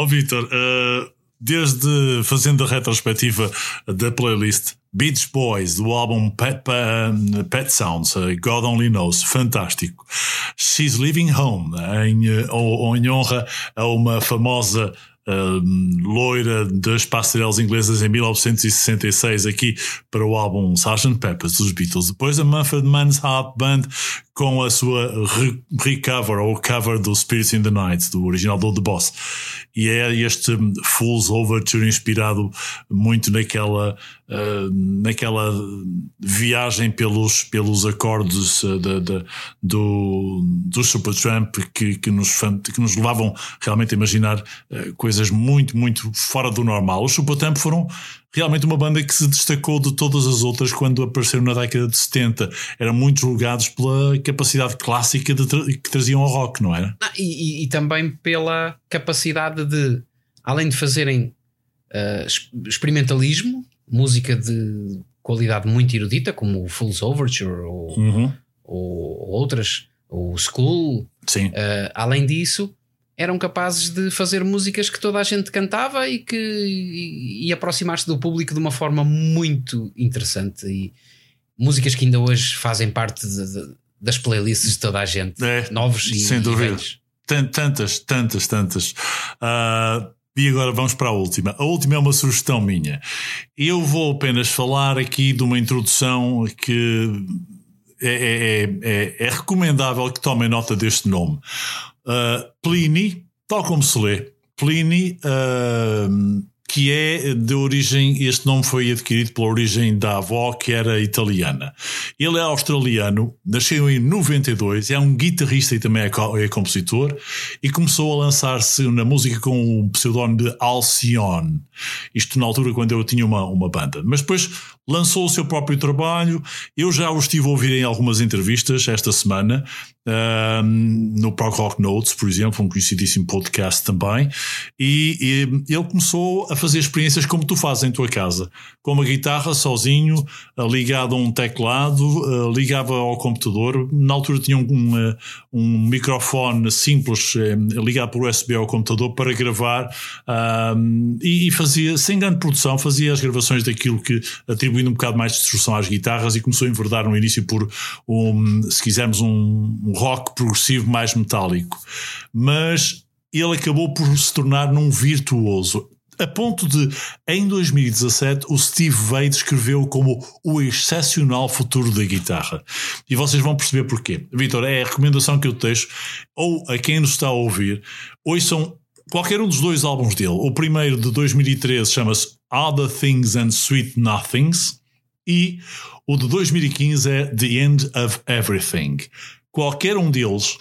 [SPEAKER 2] Ó Vitor, eh, desde fazendo a retrospectiva da playlist Beach Boys, do álbum Pet, Pa- Pet Sounds, eh, God Only Knows, fantástico. She's Leaving Home, em, eh, em honra a uma famosa eh, loira das passarelas inglesas em 1966 aqui para o álbum Sgt. Pepper's dos Beatles. Depois a Manfred Mann's Heart Band com a sua re- recover ou cover do Spirits in the Night, do original do The Boss. E é este Fool's Overture inspirado muito naquela, eh, naquela viagem pelos, pelos acordes eh, da- da- do, do Supertramp que, que, nos, que nos levavam realmente a imaginar eh, coisas muito, muito fora do normal. Os Supertramp foram realmente uma banda que se destacou de todas as outras quando apareceram na década de 70. Eram muito julgados pela capacidade clássica de tra- que traziam ao rock, não era?
[SPEAKER 3] Ah, e, e- também pela capacidade de, além de fazerem es- experimentalismo, música de qualidade muito erudita, como o Fool's Overture ou,
[SPEAKER 2] Uhum.
[SPEAKER 3] ou- ou outras, o School,
[SPEAKER 2] Sim.
[SPEAKER 3] ah, além disso, eram capazes de fazer músicas que toda a gente cantava e que e, e aproximar-se do público de uma forma muito interessante. E músicas que ainda hoje fazem parte de- de- das playlists de toda a gente,
[SPEAKER 2] É,
[SPEAKER 3] novos e,
[SPEAKER 2] sem
[SPEAKER 3] e
[SPEAKER 2] dúvida. Tantas, tantas, tantas. Ah, e agora vamos para a última. A última é uma sugestão minha. Eu vou apenas falar aqui de uma introdução que é, é- é- é- é recomendável que tomem nota deste nome. Ah, Pliny, tal como se lê, Pliny, ah, que é de origem, este nome foi adquirido pela origem da avó, que era italiana. Ele é australiano, nasceu em 92, é um guitarrista e também é, é compositor, e começou a lançar-se na música com o pseudónimo de Alcione. Isto na altura quando eu tinha uma, uma banda. Mas depois lançou o seu próprio trabalho. Eu já o estive a ouvir em algumas entrevistas esta semana, no Prog Rock Notes, por exemplo, um conhecidíssimo podcast também. E, e ele começou a fazer experiências como tu fazes em tua casa, com uma guitarra sozinho, ligado a um teclado, ah, ligava ao computador. Na altura tinha um, um, microfone simples eh, ligado por USB ao computador para gravar e, e fazia, sem grande produção, fazia as gravações daquilo que atribuindo um bocado mais de destrução às guitarras e começou a enverdar no início por um, se quisermos, um, rock progressivo mais metálico. Mas ele acabou por se tornar num virtuoso. A ponto de, em 2017, o Steve Vai descreveu como o excepcional futuro da guitarra. E vocês vão perceber porquê. Vitor, é a recomendação que eu deixo, ou a quem nos está a ouvir, ouçam qualquer um dos dois álbuns dele. O primeiro de 2013 chama-se Other Things and Sweet Nothings e o de 2015 é The End of Everything. Qualquer um deles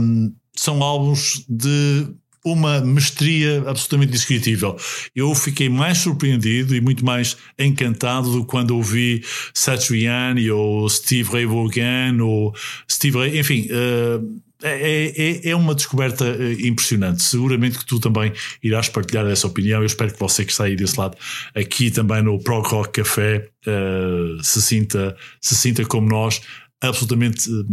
[SPEAKER 2] hum, são álbuns de uma mestria absolutamente indescritível. Eu fiquei mais surpreendido e muito mais encantado do que quando ouvi Satriani ou Steve Ray Vaughan ou Steve Ray, enfim, uh, é, é, é uma descoberta eh, impressionante. Seguramente que tu também irás partilhar essa opinião. Eu espero que você que está aí desse lado, aqui também no Prog Rock Café, uh, se, sinta, se sinta como nós, absolutamente uh,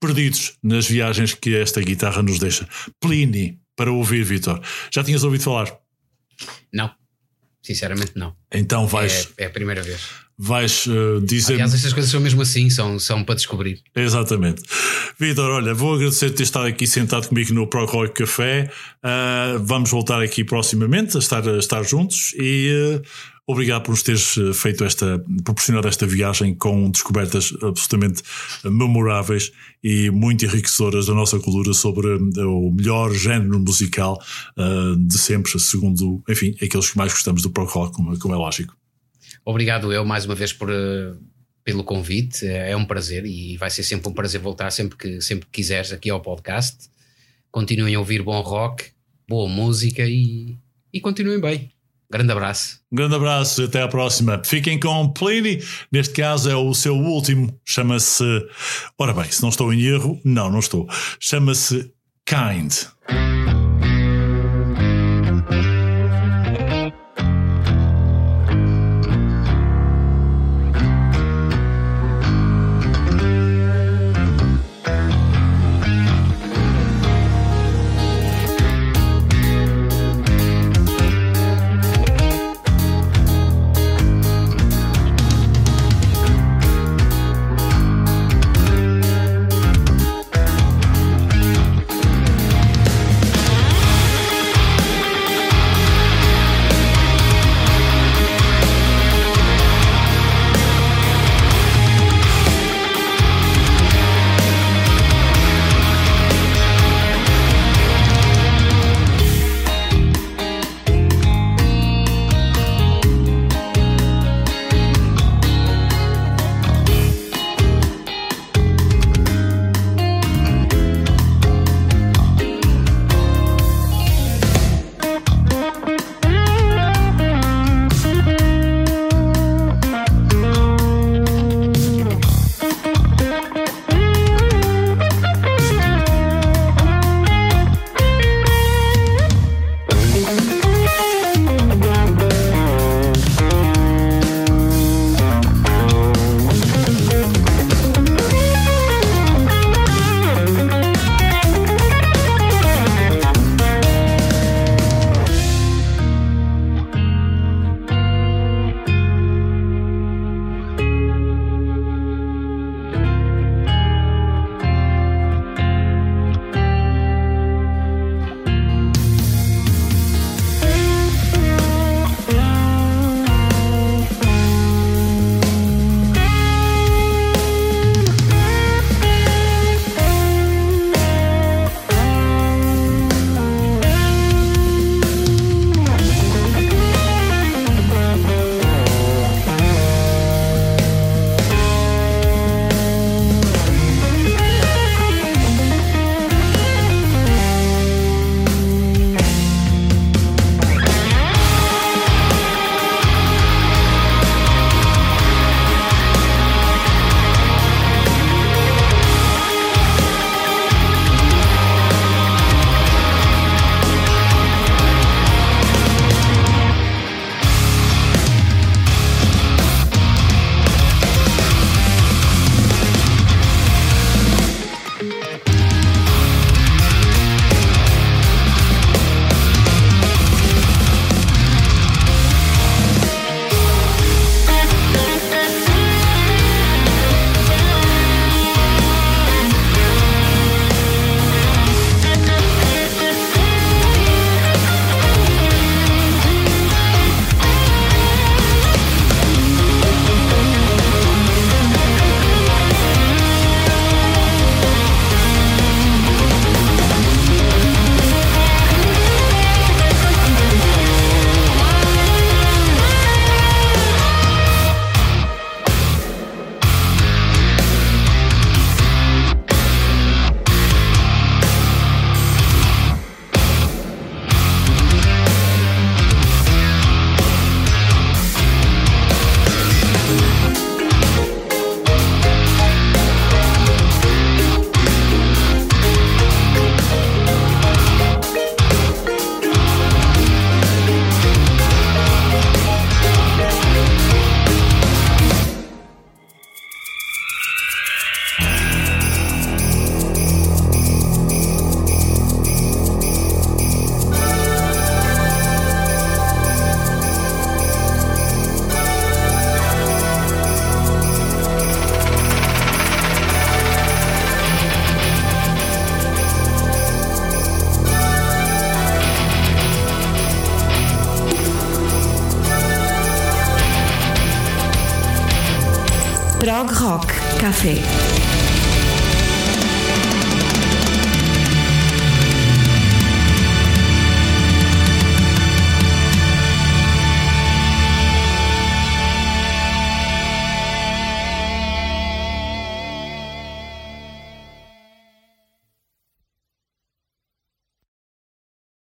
[SPEAKER 2] perdidos nas viagens que esta guitarra nos deixa. Pliny, para ouvir, Vitor. Já tinhas ouvido falar?
[SPEAKER 3] Não, sinceramente não.
[SPEAKER 2] Então vais,
[SPEAKER 3] É, é a primeira vez.
[SPEAKER 2] Vais uh, dizer.
[SPEAKER 3] Aliás, estas coisas são mesmo assim, são, são para descobrir.
[SPEAKER 2] Exatamente. Vitor, olha, vou agradecer por ter estado aqui sentado comigo no Prog Rock Café. Uh, vamos voltar aqui proximamente a estar, a estar juntos e uh, obrigado por nos teres feito esta, proporcionado esta viagem com descobertas absolutamente memoráveis e muito enriquecedoras da nossa cultura sobre o melhor género musical de sempre, segundo, enfim, aqueles que mais gostamos do Prog Rock, como, como é lógico.
[SPEAKER 3] Obrigado eu mais uma vez por, eh, pelo convite. É um prazer e vai ser sempre um prazer voltar sempre que, sempre que quiseres aqui ao podcast. Continuem a ouvir bom rock, boa música e, e continuem bem. Grande abraço.
[SPEAKER 2] Grande abraço e até à próxima. Fiquem com Pliny. Neste caso é o seu último. Chama-se. Ora bem, se não estou em erro, não, não estou. Chama-se. Kind